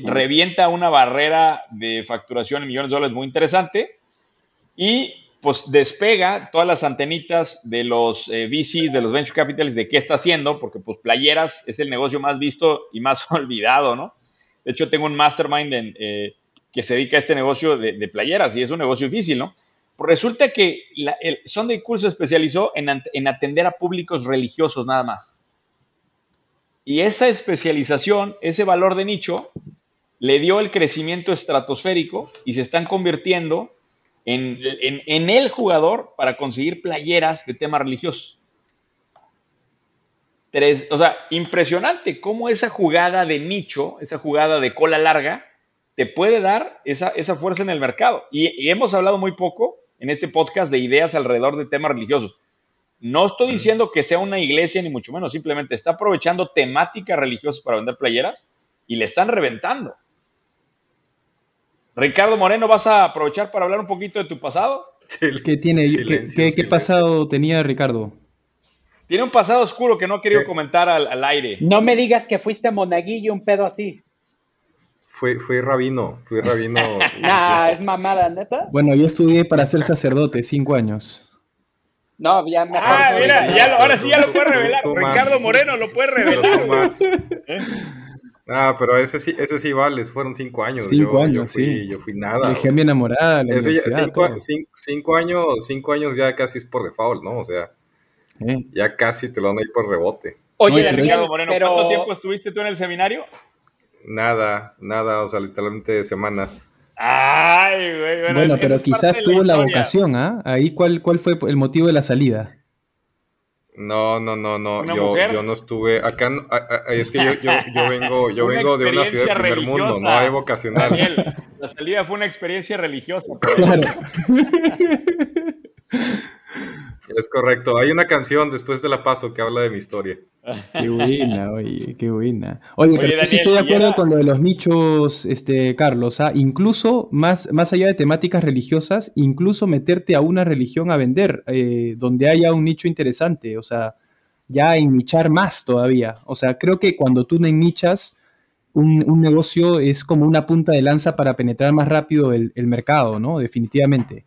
Revienta una barrera de facturación en millones de dólares muy interesante y pues despega todas las antenitas de los eh, VCs, de los venture capitals, de qué está haciendo, porque pues playeras es el negocio más visto y más *laughs* olvidado, ¿no? De hecho, tengo un mastermind eh, que se dedica a este negocio de, playeras y es un negocio difícil, ¿no? Pues resulta que el Sunday Cool se especializó en, en atender a públicos religiosos nada más. Y esa especialización, ese valor de nicho, le dio el crecimiento estratosférico y se están convirtiendo en, el jugador para conseguir playeras de tema religioso. Tres, o sea, impresionante cómo esa jugada de nicho, esa jugada de cola larga, te puede dar esa, esa fuerza en el mercado. Y, hemos hablado muy poco en este podcast de ideas alrededor de temas religiosos. No estoy diciendo que sea una iglesia, ni mucho menos, simplemente está aprovechando temáticas religiosas para vender playeras y le están reventando. Ricardo Moreno, ¿vas a aprovechar para hablar un poquito de tu pasado? ¿Qué tiene? ¿Qué, pasado tenía Ricardo? tiene un pasado oscuro que no he querido comentar al, aire. No me digas que fuiste monaguillo, un pedo así. Fui, fui rabino, fui rabino. *laughs* nah, es mamada, neta. Bueno, yo estudié para ser sacerdote, cinco años. No, ya mejor. Ah, mira, ya ahora sí ya lo puede revelar. Ricardo Moreno lo puede revelar. Ah, pero ese sí, ese sí vale, fueron cinco años. Cinco años, sí. Yo fui nada. Dejé mi enamorada. La cinco, cinco, años, cinco años ya casi es por default, ¿no? O sea, ya casi te lo van a ir por rebote. Oye, Ricardo Moreno, ¿cuánto tiempo estuviste tú en el seminario? Nada, nada, o sea, literalmente semanas. Ay, güey. Bueno, pero quizás tuvo la, vocación, ¿ah? Ahí, ¿cuál, ¿cuál fue el motivo de la salida? No, no, no, no. Yo, yo, no estuve acá. es que yo, yo, yo *laughs* vengo, yo vengo de una ciudad del primer mundo, no hay vocacional. Daniel, *laughs* la salida fue una experiencia religiosa. Claro. *laughs* Es correcto. Hay una canción después de la paso que habla de mi historia. *laughs* Qué buena, oye, qué buena. Oye, pero sí estoy de acuerdo con lo de los nichos, este, Carlos. ¿ah? Incluso más, más allá de temáticas religiosas, incluso meterte a una religión a vender, eh, donde haya un nicho interesante. O sea, ya ennichar más todavía. O sea, creo que cuando tú ennichas un, un negocio es como una punta de lanza para penetrar más rápido el, el mercado, ¿no? Definitivamente.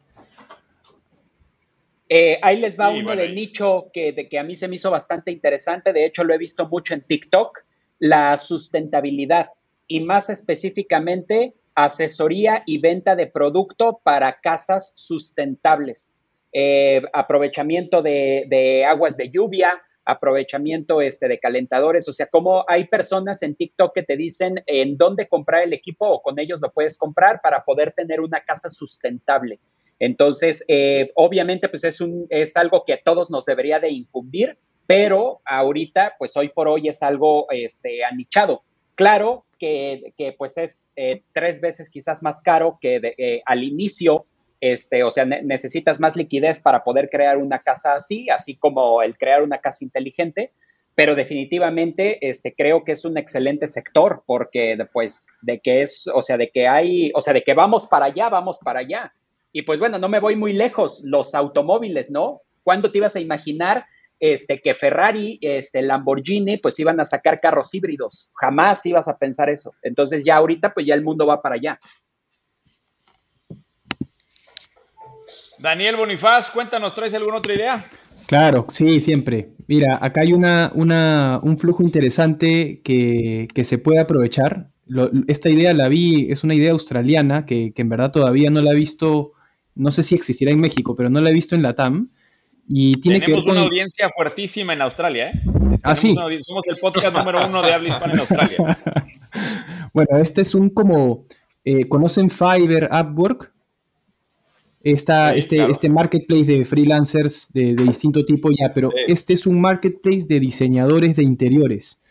Eh, ahí les va uno del nicho que, de, que a mí se me hizo bastante interesante, de hecho lo he visto mucho en TikTok, la sustentabilidad y más específicamente asesoría y venta de producto para casas sustentables, eh, aprovechamiento de, aguas de lluvia, aprovechamiento este, de calentadores, o sea, como hay personas en TikTok que te dicen en dónde comprar el equipo o con ellos lo puedes comprar para poder tener una casa sustentable. Entonces, eh, obviamente, pues es, un, es algo que a todos nos debería de incumbir, pero ahorita, pues hoy por hoy es algo este, anichado. Claro que, pues es eh, tres veces quizás más caro que eh, al inicio, este, o sea, necesitas más liquidez para poder crear una casa así, así como el crear una casa inteligente, pero definitivamente este, creo que es un excelente sector porque pues de que es, o sea, de que hay, o sea, de que vamos para allá, vamos para allá. Y pues bueno, no me voy muy lejos, los automóviles, ¿no? ¿Cuándo te ibas a imaginar este, que Ferrari, este, Lamborghini, pues iban a sacar carros híbridos? Jamás ibas a pensar eso. Entonces ya ahorita, pues ya el mundo va para allá. Daniel Bonifaz, cuéntanos, ¿traes alguna otra idea? Claro, sí, siempre. Mira, acá hay una, un flujo interesante que, se puede aprovechar. esta idea la vi, es una idea australiana que, que, en verdad todavía no la he visto no sé si existirá en México, pero no la he visto en la TAM. Y tiene Tenemos una audiencia fuertísima en Australia, ¿eh? Ah, sí. somos el podcast número uno de habla hispana en Australia. *laughs* bueno, este es un como, eh, ¿conocen Fiverr, Upwork? Esta, este, este marketplace de freelancers de, distinto tipo ya, pero este es un marketplace de diseñadores de interiores.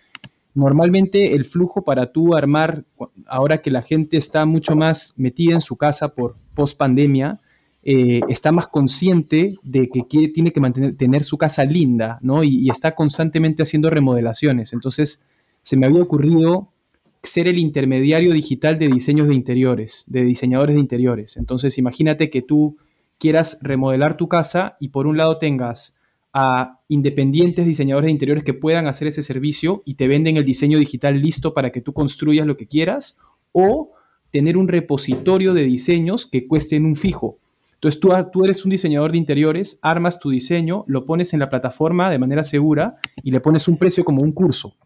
Normalmente el flujo para tú armar, ahora que la gente está mucho más metida en su casa por post pandemia, eh, está más consciente de que tiene que mantener tener su casa linda, ¿no? Y, está constantemente haciendo remodelaciones. Entonces, se me había ocurrido ser el intermediario digital de diseños de interiores, de diseñadores de interiores. Entonces, imagínate que tú quieras remodelar tu casa y por un lado tengas a independientes diseñadores de interiores que puedan hacer ese servicio y te venden el diseño digital listo para que tú construyas lo que quieras, o tener un repositorio de diseños que cuesten un fijo. Entonces tú, eres un diseñador de interiores, armas tu diseño, lo pones en la plataforma de manera segura y le pones un precio como un curso.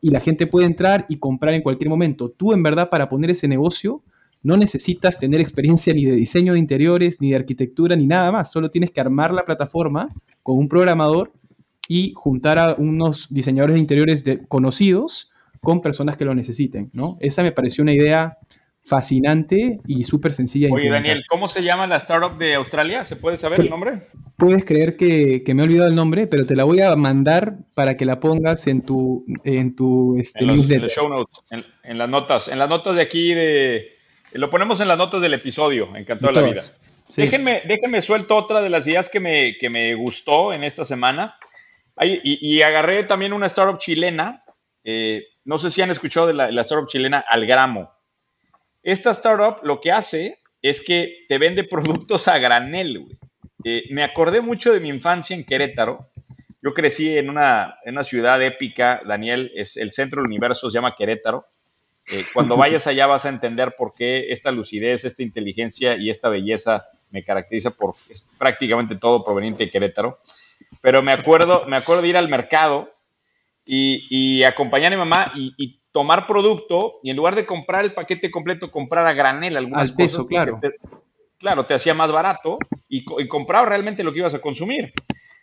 Y la gente puede entrar y comprar en cualquier momento. Tú en verdad para poner ese negocio no necesitas tener experiencia ni de diseño de interiores, ni de arquitectura, ni nada más. Solo tienes que armar la plataforma con un programador y juntar a unos diseñadores de interiores conocidos con personas que lo necesiten, ¿no? Esa me pareció una idea fascinante y súper sencilla. Oye, Daniel, ¿cómo se llama la startup de Australia? ¿Se puede saber el nombre? Puedes creer que, me he olvidado el nombre, pero te la voy a mandar para que la pongas en tu, en tu este, en los, show notes, en, las notas, en las notas de aquí de... Lo ponemos en las notas del episodio, encantado de la vida. Déjenme, déjenme suelto otra de las ideas que me, que me gustó en esta semana. y, agarré también una startup chilena. Eh, no sé si han escuchado de la, la startup chilena Algramo. Esta startup lo que hace es que te vende productos a granel, güey. Eh, me acordé mucho de mi infancia en Querétaro, yo crecí en una, en una ciudad épica, Daniel, es el centro del universo, se llama Querétaro. Eh, cuando *laughs* vayas allá vas a entender por qué esta lucidez, esta inteligencia y esta belleza me caracteriza por prácticamente todo proveniente de Querétaro. Pero me acuerdo, me acuerdo de ir al mercado y, acompañar a mi mamá y, tomar producto y en lugar de comprar el paquete completo, comprar a granel algunas al peso, claro. claro, te hacía más barato y, y compraba realmente lo que ibas a consumir.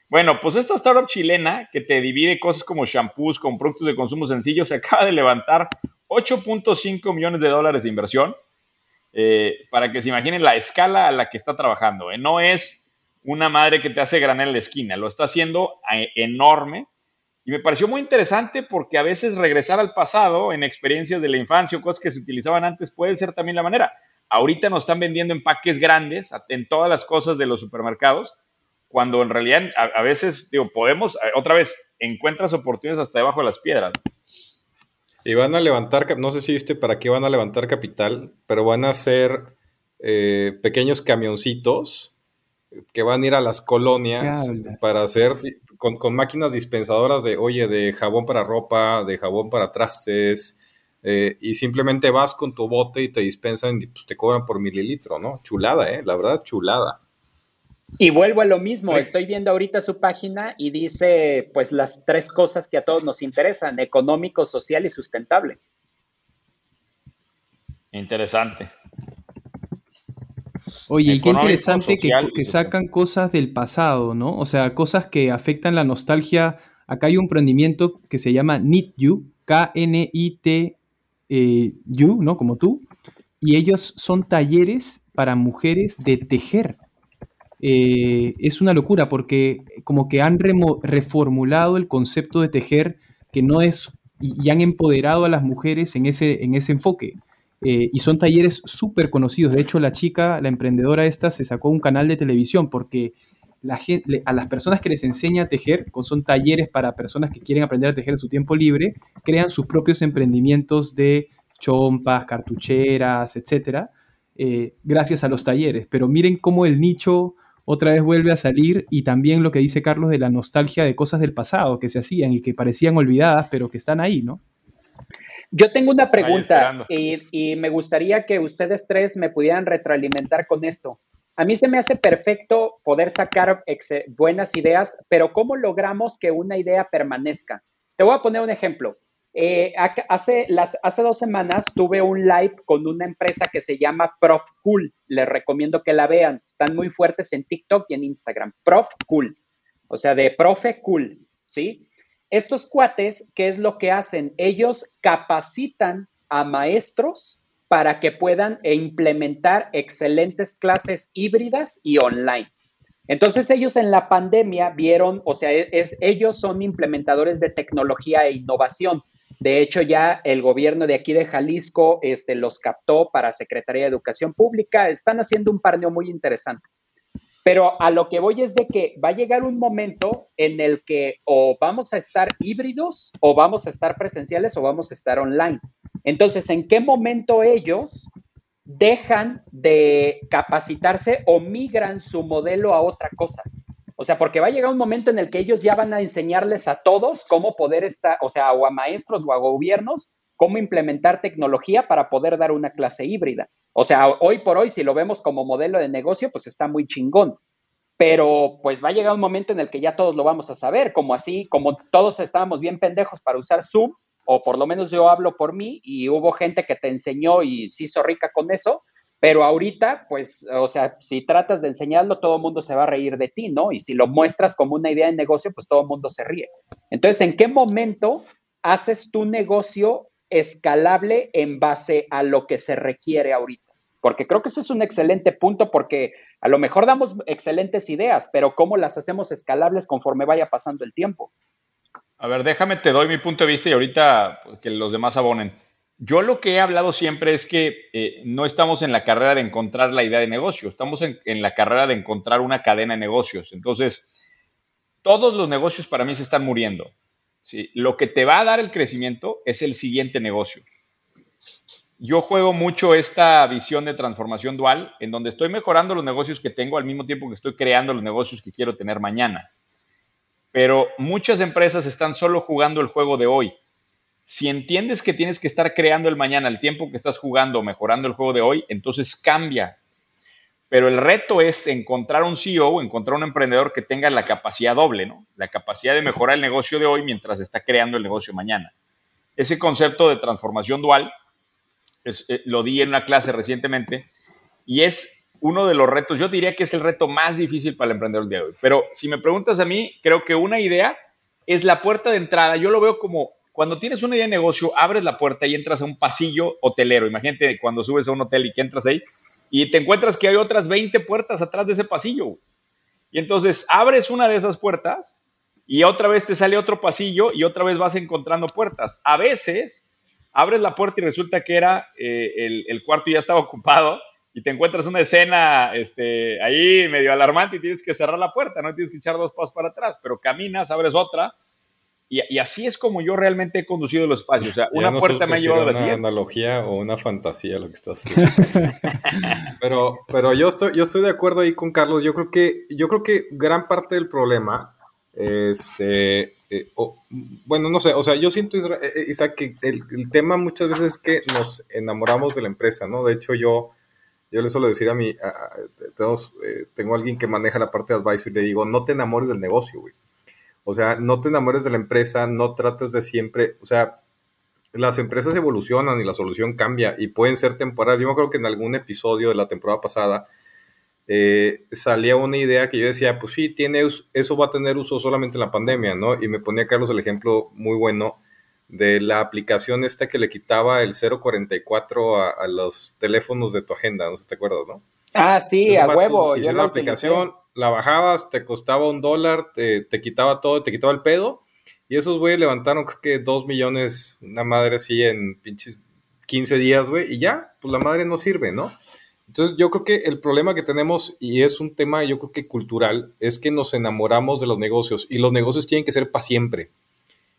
Bueno, pues esta startup chilena que te divide cosas como shampoos con productos de consumo sencillo se *laughs* acaba de levantar 8.5 millones de dólares de inversión eh, para que se imaginen la escala a la que está trabajando. ¿eh? No es una madre que te hace granel en la esquina, lo está haciendo eh, enorme. Y me pareció muy interesante porque a veces regresar al pasado en experiencias de la infancia o cosas que se utilizaban antes puede ser también la manera. Ahorita nos están vendiendo empaques grandes en todas las cosas de los supermercados cuando en realidad a, veces, digo, podemos, eh, otra vez, encuentras oportunidades hasta debajo de las piedras. Y van a levantar, no sé si viste para qué van a levantar capital, pero van a hacer eh, pequeños camioncitos que van a ir a las colonias para hacer con, máquinas dispensadoras de, oye, de jabón para ropa, de jabón para trastes, eh, y simplemente vas con tu bote y te dispensan y pues, te cobran por mililitro, ¿no? Chulada, ¿eh? La verdad, chulada. Y vuelvo a lo mismo, estoy viendo ahorita su página y dice pues las tres cosas que a todos nos interesan, económico, social y sustentable. Interesante. Oye, y qué interesante que, que, sacan cosas del pasado, ¿no? O sea, cosas que afectan la nostalgia. Acá hay un emprendimiento que se llama Knit You, K-N-I-T-U, eh, ¿no? Como tú. Y ellos son talleres para mujeres de tejer. Eh, es una locura porque como que han reformulado el concepto de tejer que no es y, han empoderado a las mujeres en ese, en ese enfoque. Eh, y son talleres súper conocidos. De hecho, la chica, la emprendedora esta, se sacó un canal de televisión porque a las personas que les enseña a tejer, son talleres para personas que quieren aprender a tejer en su tiempo libre, crean sus propios emprendimientos de chompas, cartucheras, etcétera, eh, gracias a los talleres. Pero miren cómo el nicho otra vez vuelve a salir y también lo que dice Carlos de la nostalgia de cosas del pasado que se hacían y que parecían olvidadas, pero que están ahí, ¿no? Yo tengo una pregunta y, me gustaría que ustedes tres me pudieran retroalimentar con esto. A mí se me hace perfecto poder sacar buenas ideas, pero ¿cómo logramos que una idea permanezca? Te voy a poner un ejemplo. Eh, hace, las, hace dos semanas tuve un live con una empresa que se llama Prof Cool. Les recomiendo que la vean. Están muy fuertes en TikTok y en Instagram. Prof Cool. O sea, de profe cool. ¿Sí? Estos cuates, ¿qué es lo que hacen? Ellos capacitan a maestros para que puedan implementar excelentes clases híbridas y online. Entonces ellos en la pandemia vieron, o sea, es, ellos son implementadores de tecnología e innovación. De hecho, ya el gobierno de aquí de Jalisco este, los captó para Secretaría de Educación Pública. Están haciendo un parneo muy interesante. Pero a lo que voy es de que va a llegar un momento en el que o vamos a estar híbridos o vamos a estar presenciales o vamos a estar online. Entonces, ¿en qué momento ellos dejan de capacitarse o migran su modelo a otra cosa? O sea, porque va a llegar un momento en el que ellos ya van a enseñarles a todos cómo poder estar, o sea, o a maestros o a gobiernos, cómo implementar tecnología para poder dar una clase híbrida. O sea, hoy por hoy, si lo vemos como modelo de negocio, pues está muy chingón. Pero pues va a llegar un momento en el que ya todos lo vamos a saber, como así, como todos estábamos bien pendejos para usar Zoom, o por lo menos yo hablo por mí, y hubo gente que te enseñó y se hizo rica con eso, pero ahorita, pues, o sea, si tratas de enseñarlo, todo el mundo se va a reír de ti, ¿no? Y si lo muestras como una idea de negocio, pues todo el mundo se ríe. Entonces, ¿en qué momento haces tu negocio escalable en base a lo que se requiere ahorita? Porque creo que ese es un excelente punto porque a lo mejor damos excelentes ideas, pero ¿cómo las hacemos escalables conforme vaya pasando el tiempo? A ver, déjame, te doy mi punto de vista y ahorita pues, que los demás abonen. Yo lo que he hablado siempre es que eh, no estamos en la carrera de encontrar la idea de negocio, estamos en, la carrera de encontrar una cadena de negocios. Entonces, todos los negocios para mí se están muriendo. ¿Sí? Lo que te va a dar el crecimiento es el siguiente negocio. Yo juego mucho esta visión de transformación dual, en donde estoy mejorando los negocios que tengo al mismo tiempo que estoy creando los negocios que quiero tener mañana. pero muchas empresas están solo jugando el juego de hoy. Si entiendes que tienes que estar creando el mañana, el tiempo que estás jugando, mejorando el juego de hoy, entonces cambia. Pero el reto es encontrar un CEO, encontrar un emprendedor que tenga la capacidad doble, ¿no? La capacidad de mejorar el negocio de hoy mientras está creando el negocio mañana. Ese concepto de transformación dual eh, lo di en una clase recientemente y es uno de los retos, yo diría que es el reto más difícil para el emprendedor de hoy. Pero si me preguntas a mí, creo que una idea es la puerta de entrada. Yo lo veo como cuando tienes una idea de negocio, abres la puerta y entras a un pasillo hotelero. Imagínate cuando subes a un hotel y que entras ahí y te encuentras que hay otras 20 puertas atrás de ese pasillo. Y entonces abres una de esas puertas y otra vez te sale otro pasillo y otra vez vas encontrando puertas. A veces abres la puerta y resulta que era eh, el, cuarto ya estaba *laughs* ocupado y te encuentras una escena este, ahí medio alarmante y tienes que cerrar la puerta, no tienes que echar dos pasos para atrás, pero caminas, abres otra y, así es como yo realmente he conducido los espacios. O sea, una puerta me ha llevado a la siguiente. una analogía o una fantasía lo que estás *laughs* pero, pero yo estoy, yo estoy de acuerdo ahí con Carlos. Yo creo que, yo creo que gran parte del problema, este, eh, bueno, no sé, o sea, yo siento, eh, Isaac, que el, tema muchas veces es que nos enamoramos de la empresa, ¿no? De hecho, yo, yo le suelo decir a mí, eh, tengo alguien que maneja la parte de advisory y le digo, no te enamores del negocio, güey. O sea, no te enamores de la empresa, no trates de siempre, o sea, las empresas evolucionan y la solución cambia y pueden ser temporales. Yo me acuerdo que en algún episodio de la temporada pasada eh, salía una idea que yo decía, pues sí, tiene, eso va a tener uso solamente en la pandemia, ¿no? Y me ponía Carlos el ejemplo muy bueno de la aplicación esta que le quitaba el 044 a, a los teléfonos de tu agenda, no sé si te acuerdas, ¿no? Ah, sí, a huevo. Yo la aplicación, la bajabas, te costaba un dólar, te, quitaba todo, te quitaba el pedo. Y esos güeyes levantaron creo que dos millones, una madre así en pinches 15 días, güey, y ya, pues la madre no sirve, ¿no? Entonces yo creo que el problema que tenemos, y es un tema yo creo que cultural, es que nos enamoramos de los negocios y los negocios tienen que ser para siempre.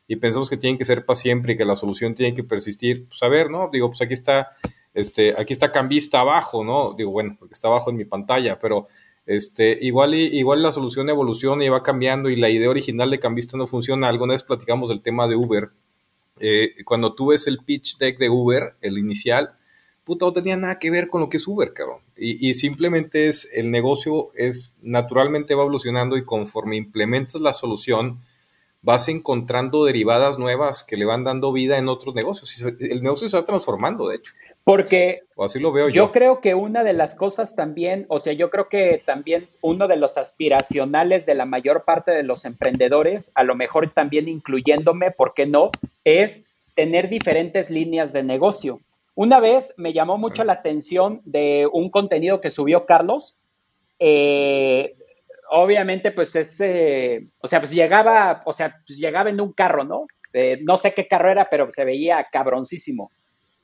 Y pensamos que tienen que ser para siempre y que la solución tiene que persistir. Pues a ver, ¿no? Digo, pues aquí está, este, aquí está Cambista abajo, ¿no? Digo, bueno, porque está abajo en mi pantalla, pero este, igual, igual la solución evoluciona y va cambiando y la idea original de Cambista no funciona. Alguna vez platicamos del tema de Uber. Eh, cuando tú ves el pitch deck de Uber, el inicial, puta, no tenía nada que ver con lo que es Uber, cabrón. Y, simplemente es, el negocio es, naturalmente va evolucionando y conforme implementas la solución, vas encontrando derivadas nuevas que le van dando vida en otros negocios. El negocio se está transformando, de hecho. Porque así lo veo yo. creo que una de las cosas también, o sea, yo creo que también uno de los aspiracionales de la mayor parte de los emprendedores, a lo mejor también incluyéndome, ¿por qué no? Es tener diferentes líneas de negocio. Una vez me llamó mucho la atención de un contenido que subió Carlos. Eh, obviamente, pues es, o sea, pues llegaba, o sea, pues llegaba en un carro, ¿no? Eh, no sé qué carro era, pero se veía cabroncísimo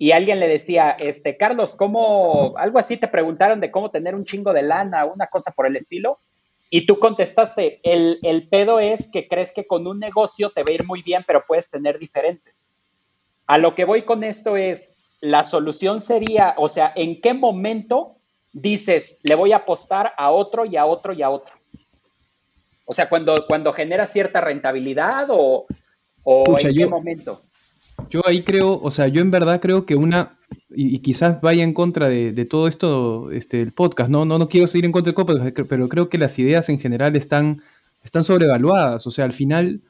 y alguien le decía, este, Carlos, ¿cómo, algo así te preguntaron de cómo tener un chingo de lana, una cosa por el estilo? Y tú contestaste, el, el pedo es que crees que con un negocio te va a ir muy bien, pero puedes tener diferentes. A lo que voy con esto es, la solución sería, o sea, ¿en qué momento dices, le voy a apostar a otro y a otro y a otro? O sea, cuando, cuando genera cierta rentabilidad o, o en qué momento. Yo ahí creo, o sea, yo en verdad creo que una, y, quizás vaya en contra de, todo esto, este, el podcast, ¿no? No, no quiero seguir en contra del podcast, pero creo que las ideas en general están, están sobrevaluadas. O sea, al final,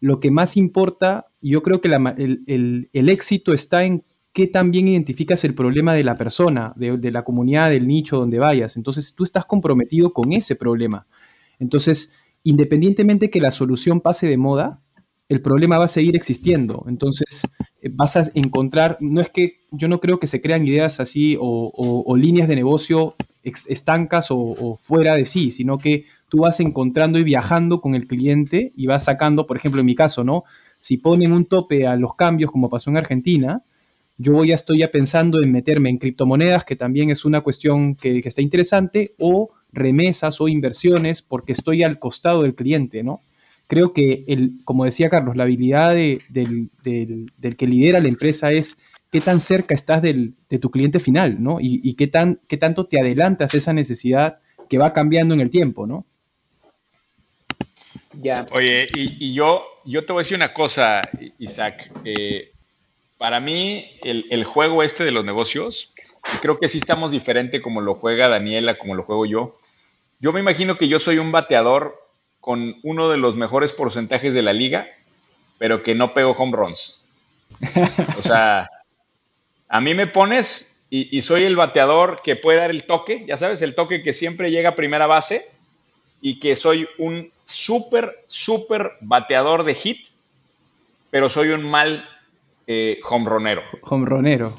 lo que más importa, yo creo que el, éxito está en qué tan bien identificas el problema de la persona, de, de la comunidad, del nicho donde vayas. Entonces, tú estás comprometido con ese problema. Entonces, independientemente que la solución pase de moda, el problema va a seguir existiendo. Entonces, eh, vas a encontrar, no es que yo no creo que se crean ideas así o, líneas de negocio estancas o, fuera de sí, sino que tú vas encontrando y viajando con el cliente y vas sacando, por ejemplo, en mi caso, ¿no? Si ponen un tope a los cambios, como pasó en Argentina, yo ya estoy ya pensando en meterme en criptomonedas, que también es una cuestión que, que está interesante, o remesas o inversiones, porque estoy al costado del cliente, ¿no? Creo que, el, como decía Carlos, la habilidad del, que lidera la empresa es qué tan cerca estás de tu cliente final, ¿no? Y, qué, tan, qué tanto te adelantas esa necesidad que va cambiando en el tiempo, ¿no? Ya. Oye, y, yo, yo te voy a decir una cosa, Isaac. Eh, para mí, el, juego este de los negocios, creo que sí estamos diferente como lo juega Daniela, como lo juego yo. Yo me imagino que yo soy un bateador con uno de los mejores porcentajes de la liga, pero que no pego home runs. O sea, a mí me pones y, soy el bateador que puede dar el toque, ya sabes, el toque que siempre llega a primera base y que soy un súper, súper bateador de hit, pero soy un mal eh, hombronero. Hombronero.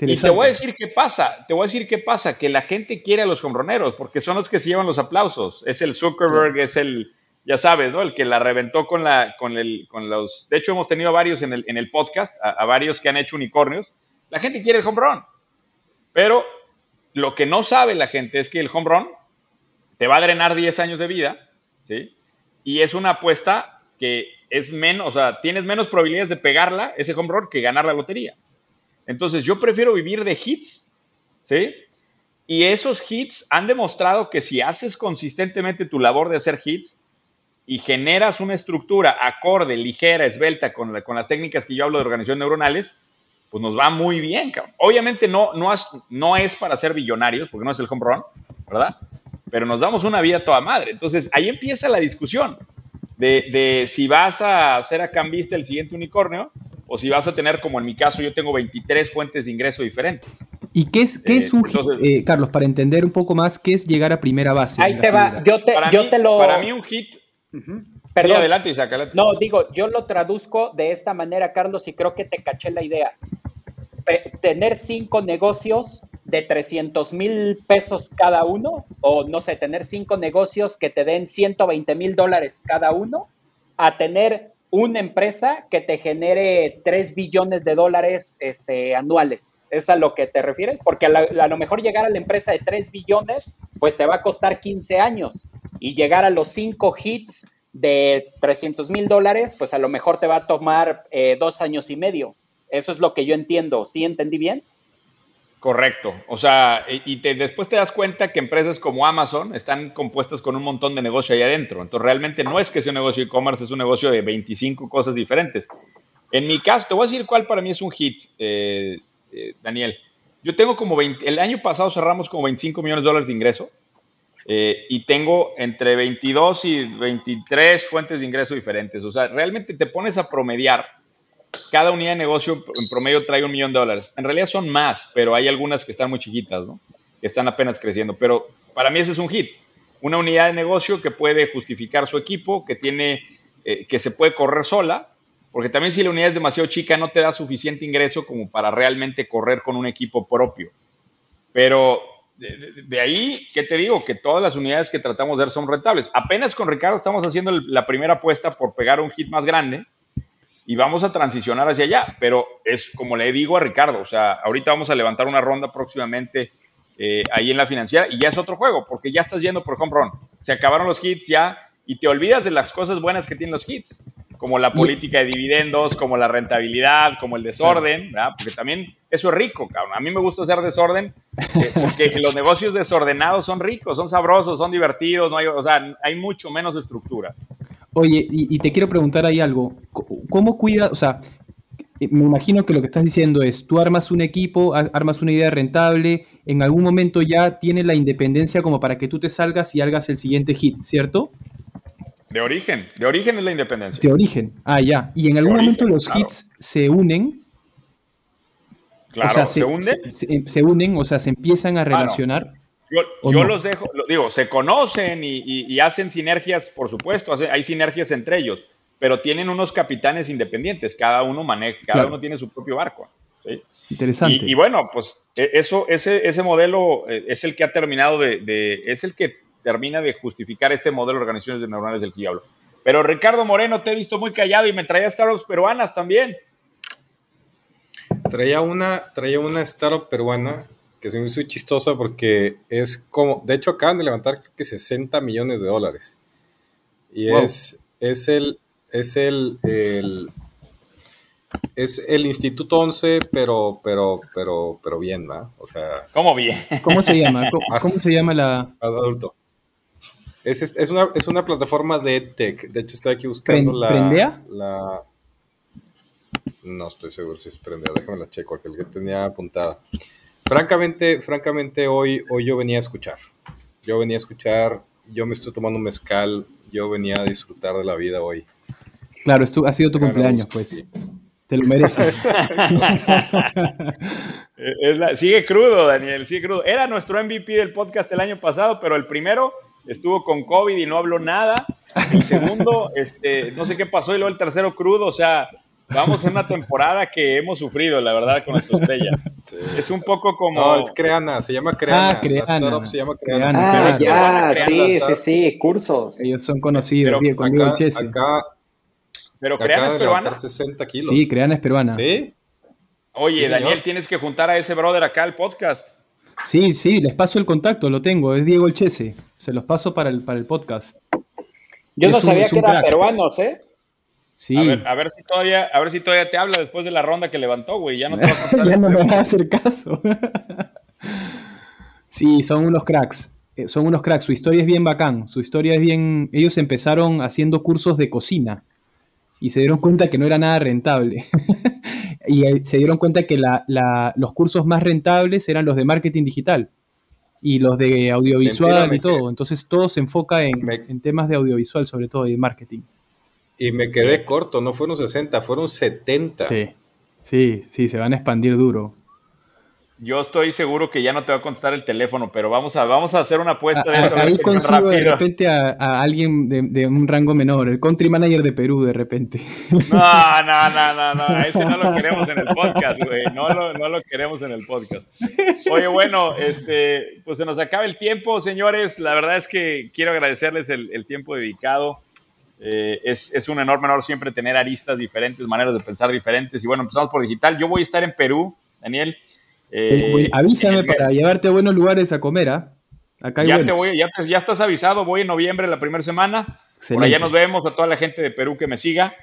Y te voy a decir qué pasa, te voy a decir qué pasa, que la gente quiere a los hombroneros porque son los que se llevan los aplausos. Es el Zuckerberg, es el, ya sabes, ¿no? El que la reventó con la, con el, con los, de hecho hemos tenido varios en el, en el podcast, a, varios que han hecho unicornios. La gente quiere el home pero lo que no sabe la gente es que el home te va a drenar 10 años de vida, ¿sí? Y es una apuesta que es menos, o sea, tienes menos probabilidades de pegarla, ese home que ganar la lotería. Entonces, yo prefiero vivir de hits, ¿sí? Y esos hits han demostrado que si haces consistentemente tu labor de hacer hits y generas una estructura acorde, ligera, esbelta con, las técnicas que yo hablo de organización neuronales, pues nos va muy bien. Obviamente no es para ser billonarios, porque no es el home run, ¿verdad? Pero nos damos una vida toda madre. Entonces, ahí empieza la discusión de, de si vas a ser a cambista el siguiente unicornio o si vas a tener, como en mi caso, yo tengo 23 fuentes de ingreso diferentes. ¿Y qué es, qué es un hit, eh, Carlos, para entender un poco más, qué es llegar a primera base? Ahí te va, yo te, para yo mí, te lo... Para mí un hit... Perdón. adelante, Isaac, adelante. No, digo, yo lo traduzco de esta manera, Carlos, y creo que te caché la idea. tener cinco negocios de 300 mil pesos cada uno, o no sé, tener cinco negocios que te den 120 mil dólares cada uno, a tener una empresa que te genere 3 billones de dólares este, anuales. ¿Es a lo que te refieres? Porque a, lo mejor llegar a la empresa de 3 billones, pues te va a costar 15 años. Y llegar a los 5 hits de 300 mil dólares, pues a lo mejor te va a tomar eh, dos años y medio. Eso es lo que yo entiendo. ¿Sí entendí bien? Correcto. O sea, y te, después te das cuenta que empresas como Amazon están compuestas con un montón de negocio ahí adentro. Entonces, realmente no es que sea un negocio e-commerce, es un negocio de 25 cosas diferentes. En mi caso, te voy a decir cuál para mí es un hit, eh, eh, Daniel. Yo tengo como 20, el año pasado cerramos como 25 millones de dólares de ingreso eh, y tengo entre 22 y 23 fuentes de ingreso diferentes. O sea, realmente te pones a promediar cada unidad de negocio en promedio trae un millón de dólares. En realidad son más, pero hay algunas que están muy chiquitas, ¿no? Que están apenas creciendo. Pero para mí ese es un hit. Una unidad de negocio que puede justificar su equipo, que tiene, eh, que se puede correr sola, porque también si la unidad es demasiado chica no te da suficiente ingreso como para realmente correr con un equipo propio. Pero de, ahí, ¿qué te digo? Que todas las unidades que tratamos de ver son rentables. Apenas con Ricardo estamos haciendo la primera apuesta por pegar un hit más grande y vamos a transicionar hacia allá. Pero es como le digo a Ricardo, o sea, ahorita vamos a levantar una ronda próximamente eh, ahí en la financiera y ya es otro juego, porque ya estás yendo por home run. Se acabaron los hits ya y te olvidas de las cosas buenas que tienen los hits, como la política de dividendos, como la rentabilidad, como el desorden, ¿verdad? porque también eso es rico, cabrón. A mí me gusta hacer desorden, eh, porque *laughs* los negocios desordenados son ricos, son sabrosos, son divertidos, no hay, o sea, hay mucho menos estructura. Oye, y, te quiero preguntar ahí algo. ¿Cómo cuida, o sea, eh, me imagino que lo que estás diciendo es, tú armas un equipo, armas una idea rentable, en algún momento ya tiene la independencia como para que tú te salgas y hagas el siguiente hit, ¿cierto? De origen, de origen es la independencia. De origen, ah, ya. Y en algún momento los hits se unen. Claro, se, unen. Se, unen, o sea, se empiezan a relacionar. Yo, los dejo, digo, se conocen y, hacen sinergias, por supuesto, hay sinergias entre ellos, pero tienen unos capitanes independientes, cada uno maneja, cada uno tiene su propio barco. Interesante. Y, bueno, pues e, eso, ese, ese modelo eh, es el que ha terminado de, es el que termina de justificar este modelo de organizaciones de neuronales del que yo hablo. Pero Ricardo Moreno, te he visto muy callado y me traía startups peruanas también. Traía una, traía una startup peruana que se muy chistosa porque es como, de hecho acaban de levantar creo que 60 millones de dólares. Y es, es el, es el, es el Instituto 11, pero, pero, pero, pero bien, ¿va? O sea. ¿Cómo bien? ¿Cómo se llama? ¿Cómo, *laughs* se llama la? Adulto. Es, es, una, es una plataforma de EdTech. De hecho, estoy aquí buscando la, ¿Prendea? la. No estoy seguro si es Prendea. Déjame la checo, aquel que tenía apuntada. Francamente, francamente, hoy, hoy yo venía a escuchar. Yo venía a escuchar. Yo me estoy tomando un mezcal. Yo venía a disfrutar de la vida hoy. Claro, esto ha sido tu cumpleaños, pues. Te lo mereces. *laughs* es la, sigue crudo, Daniel, sigue crudo. Era nuestro MVP del podcast el año pasado, pero el primero estuvo con COVID y no habló nada. El segundo, *laughs* este, no sé qué pasó, y luego el tercero crudo. O sea, vamos en una temporada que hemos sufrido, la verdad, con nuestra estrella. Sí. Es un poco como. No, es Creana, se llama Creana. Ah, Creana. se llama Creana. Ah, ya, sí, sí, sí, cursos. Ellos son conocidos. Pero bien, acá, acá, pero Creana es peruana. 60 kilos. Sí, Creana es peruana. ¿Sí? Oye, Sí, Daniel, tienes que juntar a ese brother acá al podcast. Sí, sí, les paso el contacto, lo tengo, es Diego Elchese. Se los paso para el, para el podcast. Yo no un- sabía que eran crack. peruanos, ¿eh? Sí, A, ver, a ver si todavía, a ver si todavía te habla después de la ronda que levantó, güey. Ya no te va a *laughs* ya no me va a hacer caso. sí, son unos cracks. eh, Son unos cracks. Su historia es bien bacán. Su historia es bien. Ellos empezaron haciendo cursos de cocina y se dieron cuenta que no era nada rentable. *laughs* y eh, se dieron cuenta que la- la- los cursos más rentables eran los de marketing digital y los de audiovisual y todo. Entonces todo se enfoca en, en temas de audiovisual, sobre todo, y de marketing. Y me quedé corto, no fueron 60, fueron 70. Sí, sí, sí, se van a expandir duro. Yo estoy seguro que ya no te va a contestar el teléfono, pero vamos a, vamos a hacer una apuesta de A- eso. ahí consigo de repente a, a alguien de, de un rango menor, el country manager de Perú de repente. No, no, no, no, no, ese no lo queremos en el podcast, güey. No lo, no lo queremos en el podcast. Oye, bueno, este, pues se nos acaba el tiempo, señores. La verdad es que quiero agradecerles el, el tiempo dedicado. Eh, es, es un enorme honor siempre tener aristas diferentes, maneras de pensar diferentes. Y bueno, empezamos por digital. Yo voy a estar en Perú, Daniel. Eh, Avísame para llevarte a buenos lugares a comer, ¿ah? Acá hay ya, te voy, ya, te- ya estás avisado, voy en noviembre, la primera semana. Por allá nos vemos, a toda la gente de Perú que me siga.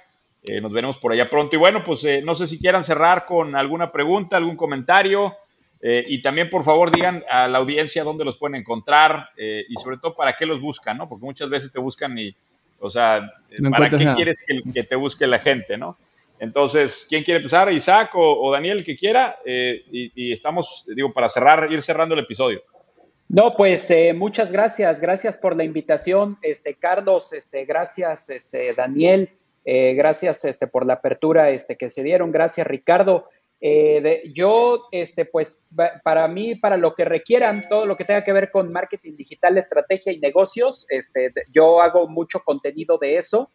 Eh, nos veremos por allá pronto. Y bueno, pues no sé si quieran cerrar con alguna pregunta, algún comentario. eh, y también, por favor, digan a la audiencia dónde los pueden encontrar eh, y sobre todo para qué los buscan, ¿no? Porque muchas veces te buscan y, o sea, No ¿para qué nada. quieres que, que te busque la gente, ¿no? Entonces, ¿quién quiere empezar? Isaac o, o Daniel, el que quiera. eh, y, y estamos, digo, para cerrar, ir cerrando el episodio. No, pues eh, muchas gracias, gracias por la invitación, este Carlos, este gracias, este Daniel, eh, gracias este por la apertura este que se dieron, gracias Ricardo. Eh, de- yo, este, pues, para mí, para lo que requieran, todo lo que tenga que ver con marketing digital, estrategia y negocios, este, yo hago mucho contenido de eso.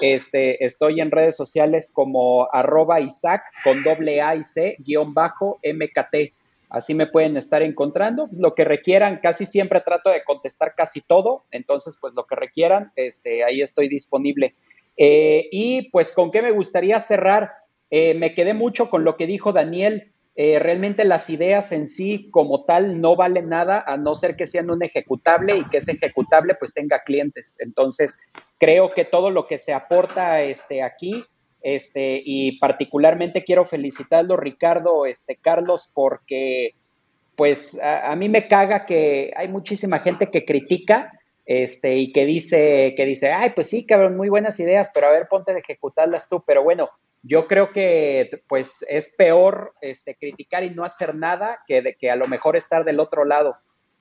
Este, estoy en redes sociales como arroba Isaac con doble A y C guion bajo MKT. Así me pueden estar encontrando. Lo que requieran, casi siempre trato de contestar casi todo. Entonces, pues lo que requieran, este, ahí estoy disponible. Eh, y pues, ¿con qué me gustaría cerrar? Eh, me quedé mucho con lo que dijo Daniel. Eh, realmente las ideas en sí como tal no valen nada a no ser que sean un ejecutable y que ese ejecutable pues tenga clientes. Entonces, creo que todo lo que se aporta este, aquí este, y particularmente quiero felicitarlo, Ricardo, este, Carlos, porque pues a, a, mí me caga que hay muchísima gente que critica este, y que dice, que dice, ay, pues sí, cabrón, muy buenas ideas, pero a ver, ponte de ejecutarlas tú. Pero bueno, yo creo que pues es peor este, criticar y no hacer nada que, de, que a lo mejor estar del otro lado,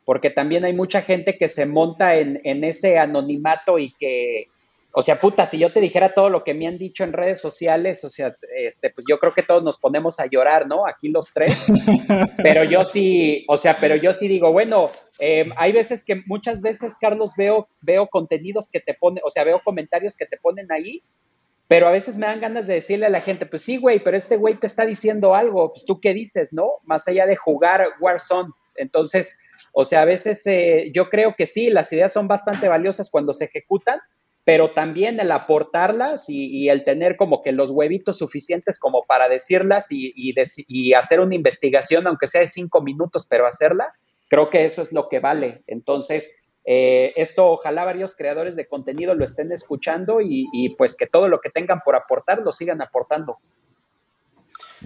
porque también hay mucha gente que se monta en, en ese anonimato y que, o sea, puta, si yo te dijera todo lo que me han dicho en redes sociales, o sea, este, pues yo creo que todos nos ponemos a llorar, ¿no? Aquí los tres. *laughs* Pero yo sí, o sea, pero yo sí digo, bueno, eh, hay veces que muchas veces, Carlos, veo, veo contenidos que te ponen, o sea, veo comentarios que te ponen ahí, pero a veces me dan ganas de decirle a la gente, pues sí, güey, pero este güey te está diciendo algo, pues tú qué dices, ¿no? Más allá de jugar Warzone. Entonces, o sea, a veces eh, yo creo que sí, las ideas son bastante valiosas cuando se ejecutan, pero también el aportarlas y, el tener como que los huevitos suficientes como para decirlas y, y, de, y, hacer una investigación, aunque sea de cinco minutos, pero hacerla, creo que eso es lo que vale. Entonces, eh, esto ojalá varios creadores de contenido lo estén escuchando y, pues que todo lo que tengan por aportar lo sigan aportando.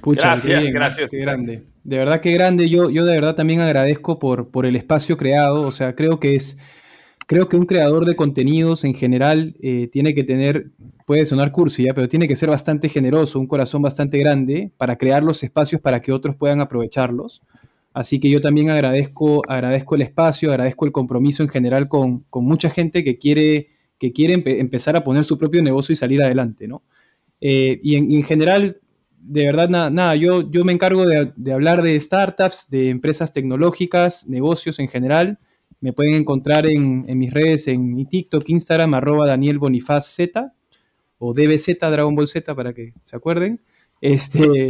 Pucha, gracias, qué gracias. Qué grande. De verdad, qué grande. Yo, yo de verdad también agradezco por, por el espacio creado. O sea, creo que es creo que un creador de contenidos en general eh, tiene que tener, puede sonar cursi, ¿ya? pero tiene que ser bastante generoso, un corazón bastante grande para crear los espacios para que otros puedan aprovecharlos. Así que yo también agradezco, agradezco el espacio, agradezco el compromiso en general con, mucha gente que quiere, que quiere empezar a poner su propio negocio y salir adelante, ¿no? Eh, y en, general, de verdad, nada, nada yo, yo me encargo de, hablar de startups, de empresas tecnológicas, negocios en general, me pueden encontrar en, mis redes, en TikTok, Instagram, arroba Daniel Bonifaz o DBZ, Dragon Ball Z, para que se acuerden. Este,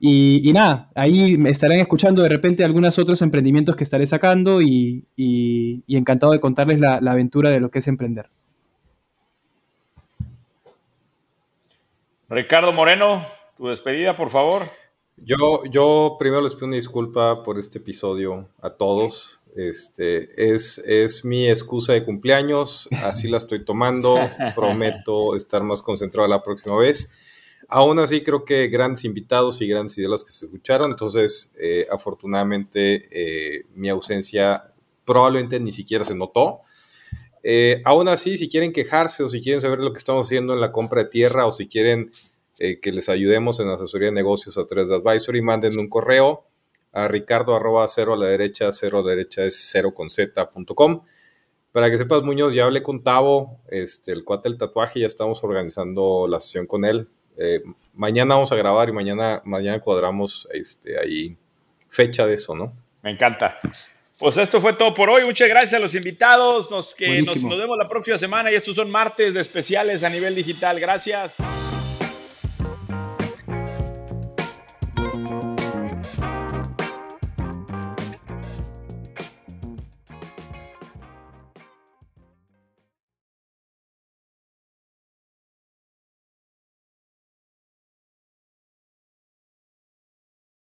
y, nada, ahí me estarán escuchando de repente algunos otros emprendimientos que estaré sacando y, encantado de contarles la, aventura de lo que es emprender. Ricardo Moreno, tu despedida, por favor. Yo, yo primero les pido una disculpa por este episodio a todos. Este, es, es mi excusa de cumpleaños, así la estoy tomando, *laughs* prometo estar más concentrado la próxima vez. Aún así, creo que grandes invitados y grandes ideas que se escucharon, entonces, eh, afortunadamente, eh, mi ausencia probablemente ni siquiera se notó. Eh, aún así, si quieren quejarse o si quieren saber lo que estamos haciendo en la compra de tierra o si quieren que les ayudemos en asesoría de negocios a través de Advisory, manden un correo a ricardo arroba cero a la derecha, cero a la derecha es cero con z.com. Para que sepas, Muñoz, ya hablé con Tavo, este, el cuate del tatuaje, ya estamos organizando la sesión con él. Eh, mañana vamos a grabar y mañana, mañana cuadramos este, ahí fecha de eso, ¿no? Me encanta. Pues esto fue todo por hoy. Muchas gracias a los invitados. Nos, que nos, nos vemos la próxima semana y estos son martes de especiales a nivel digital. Gracias.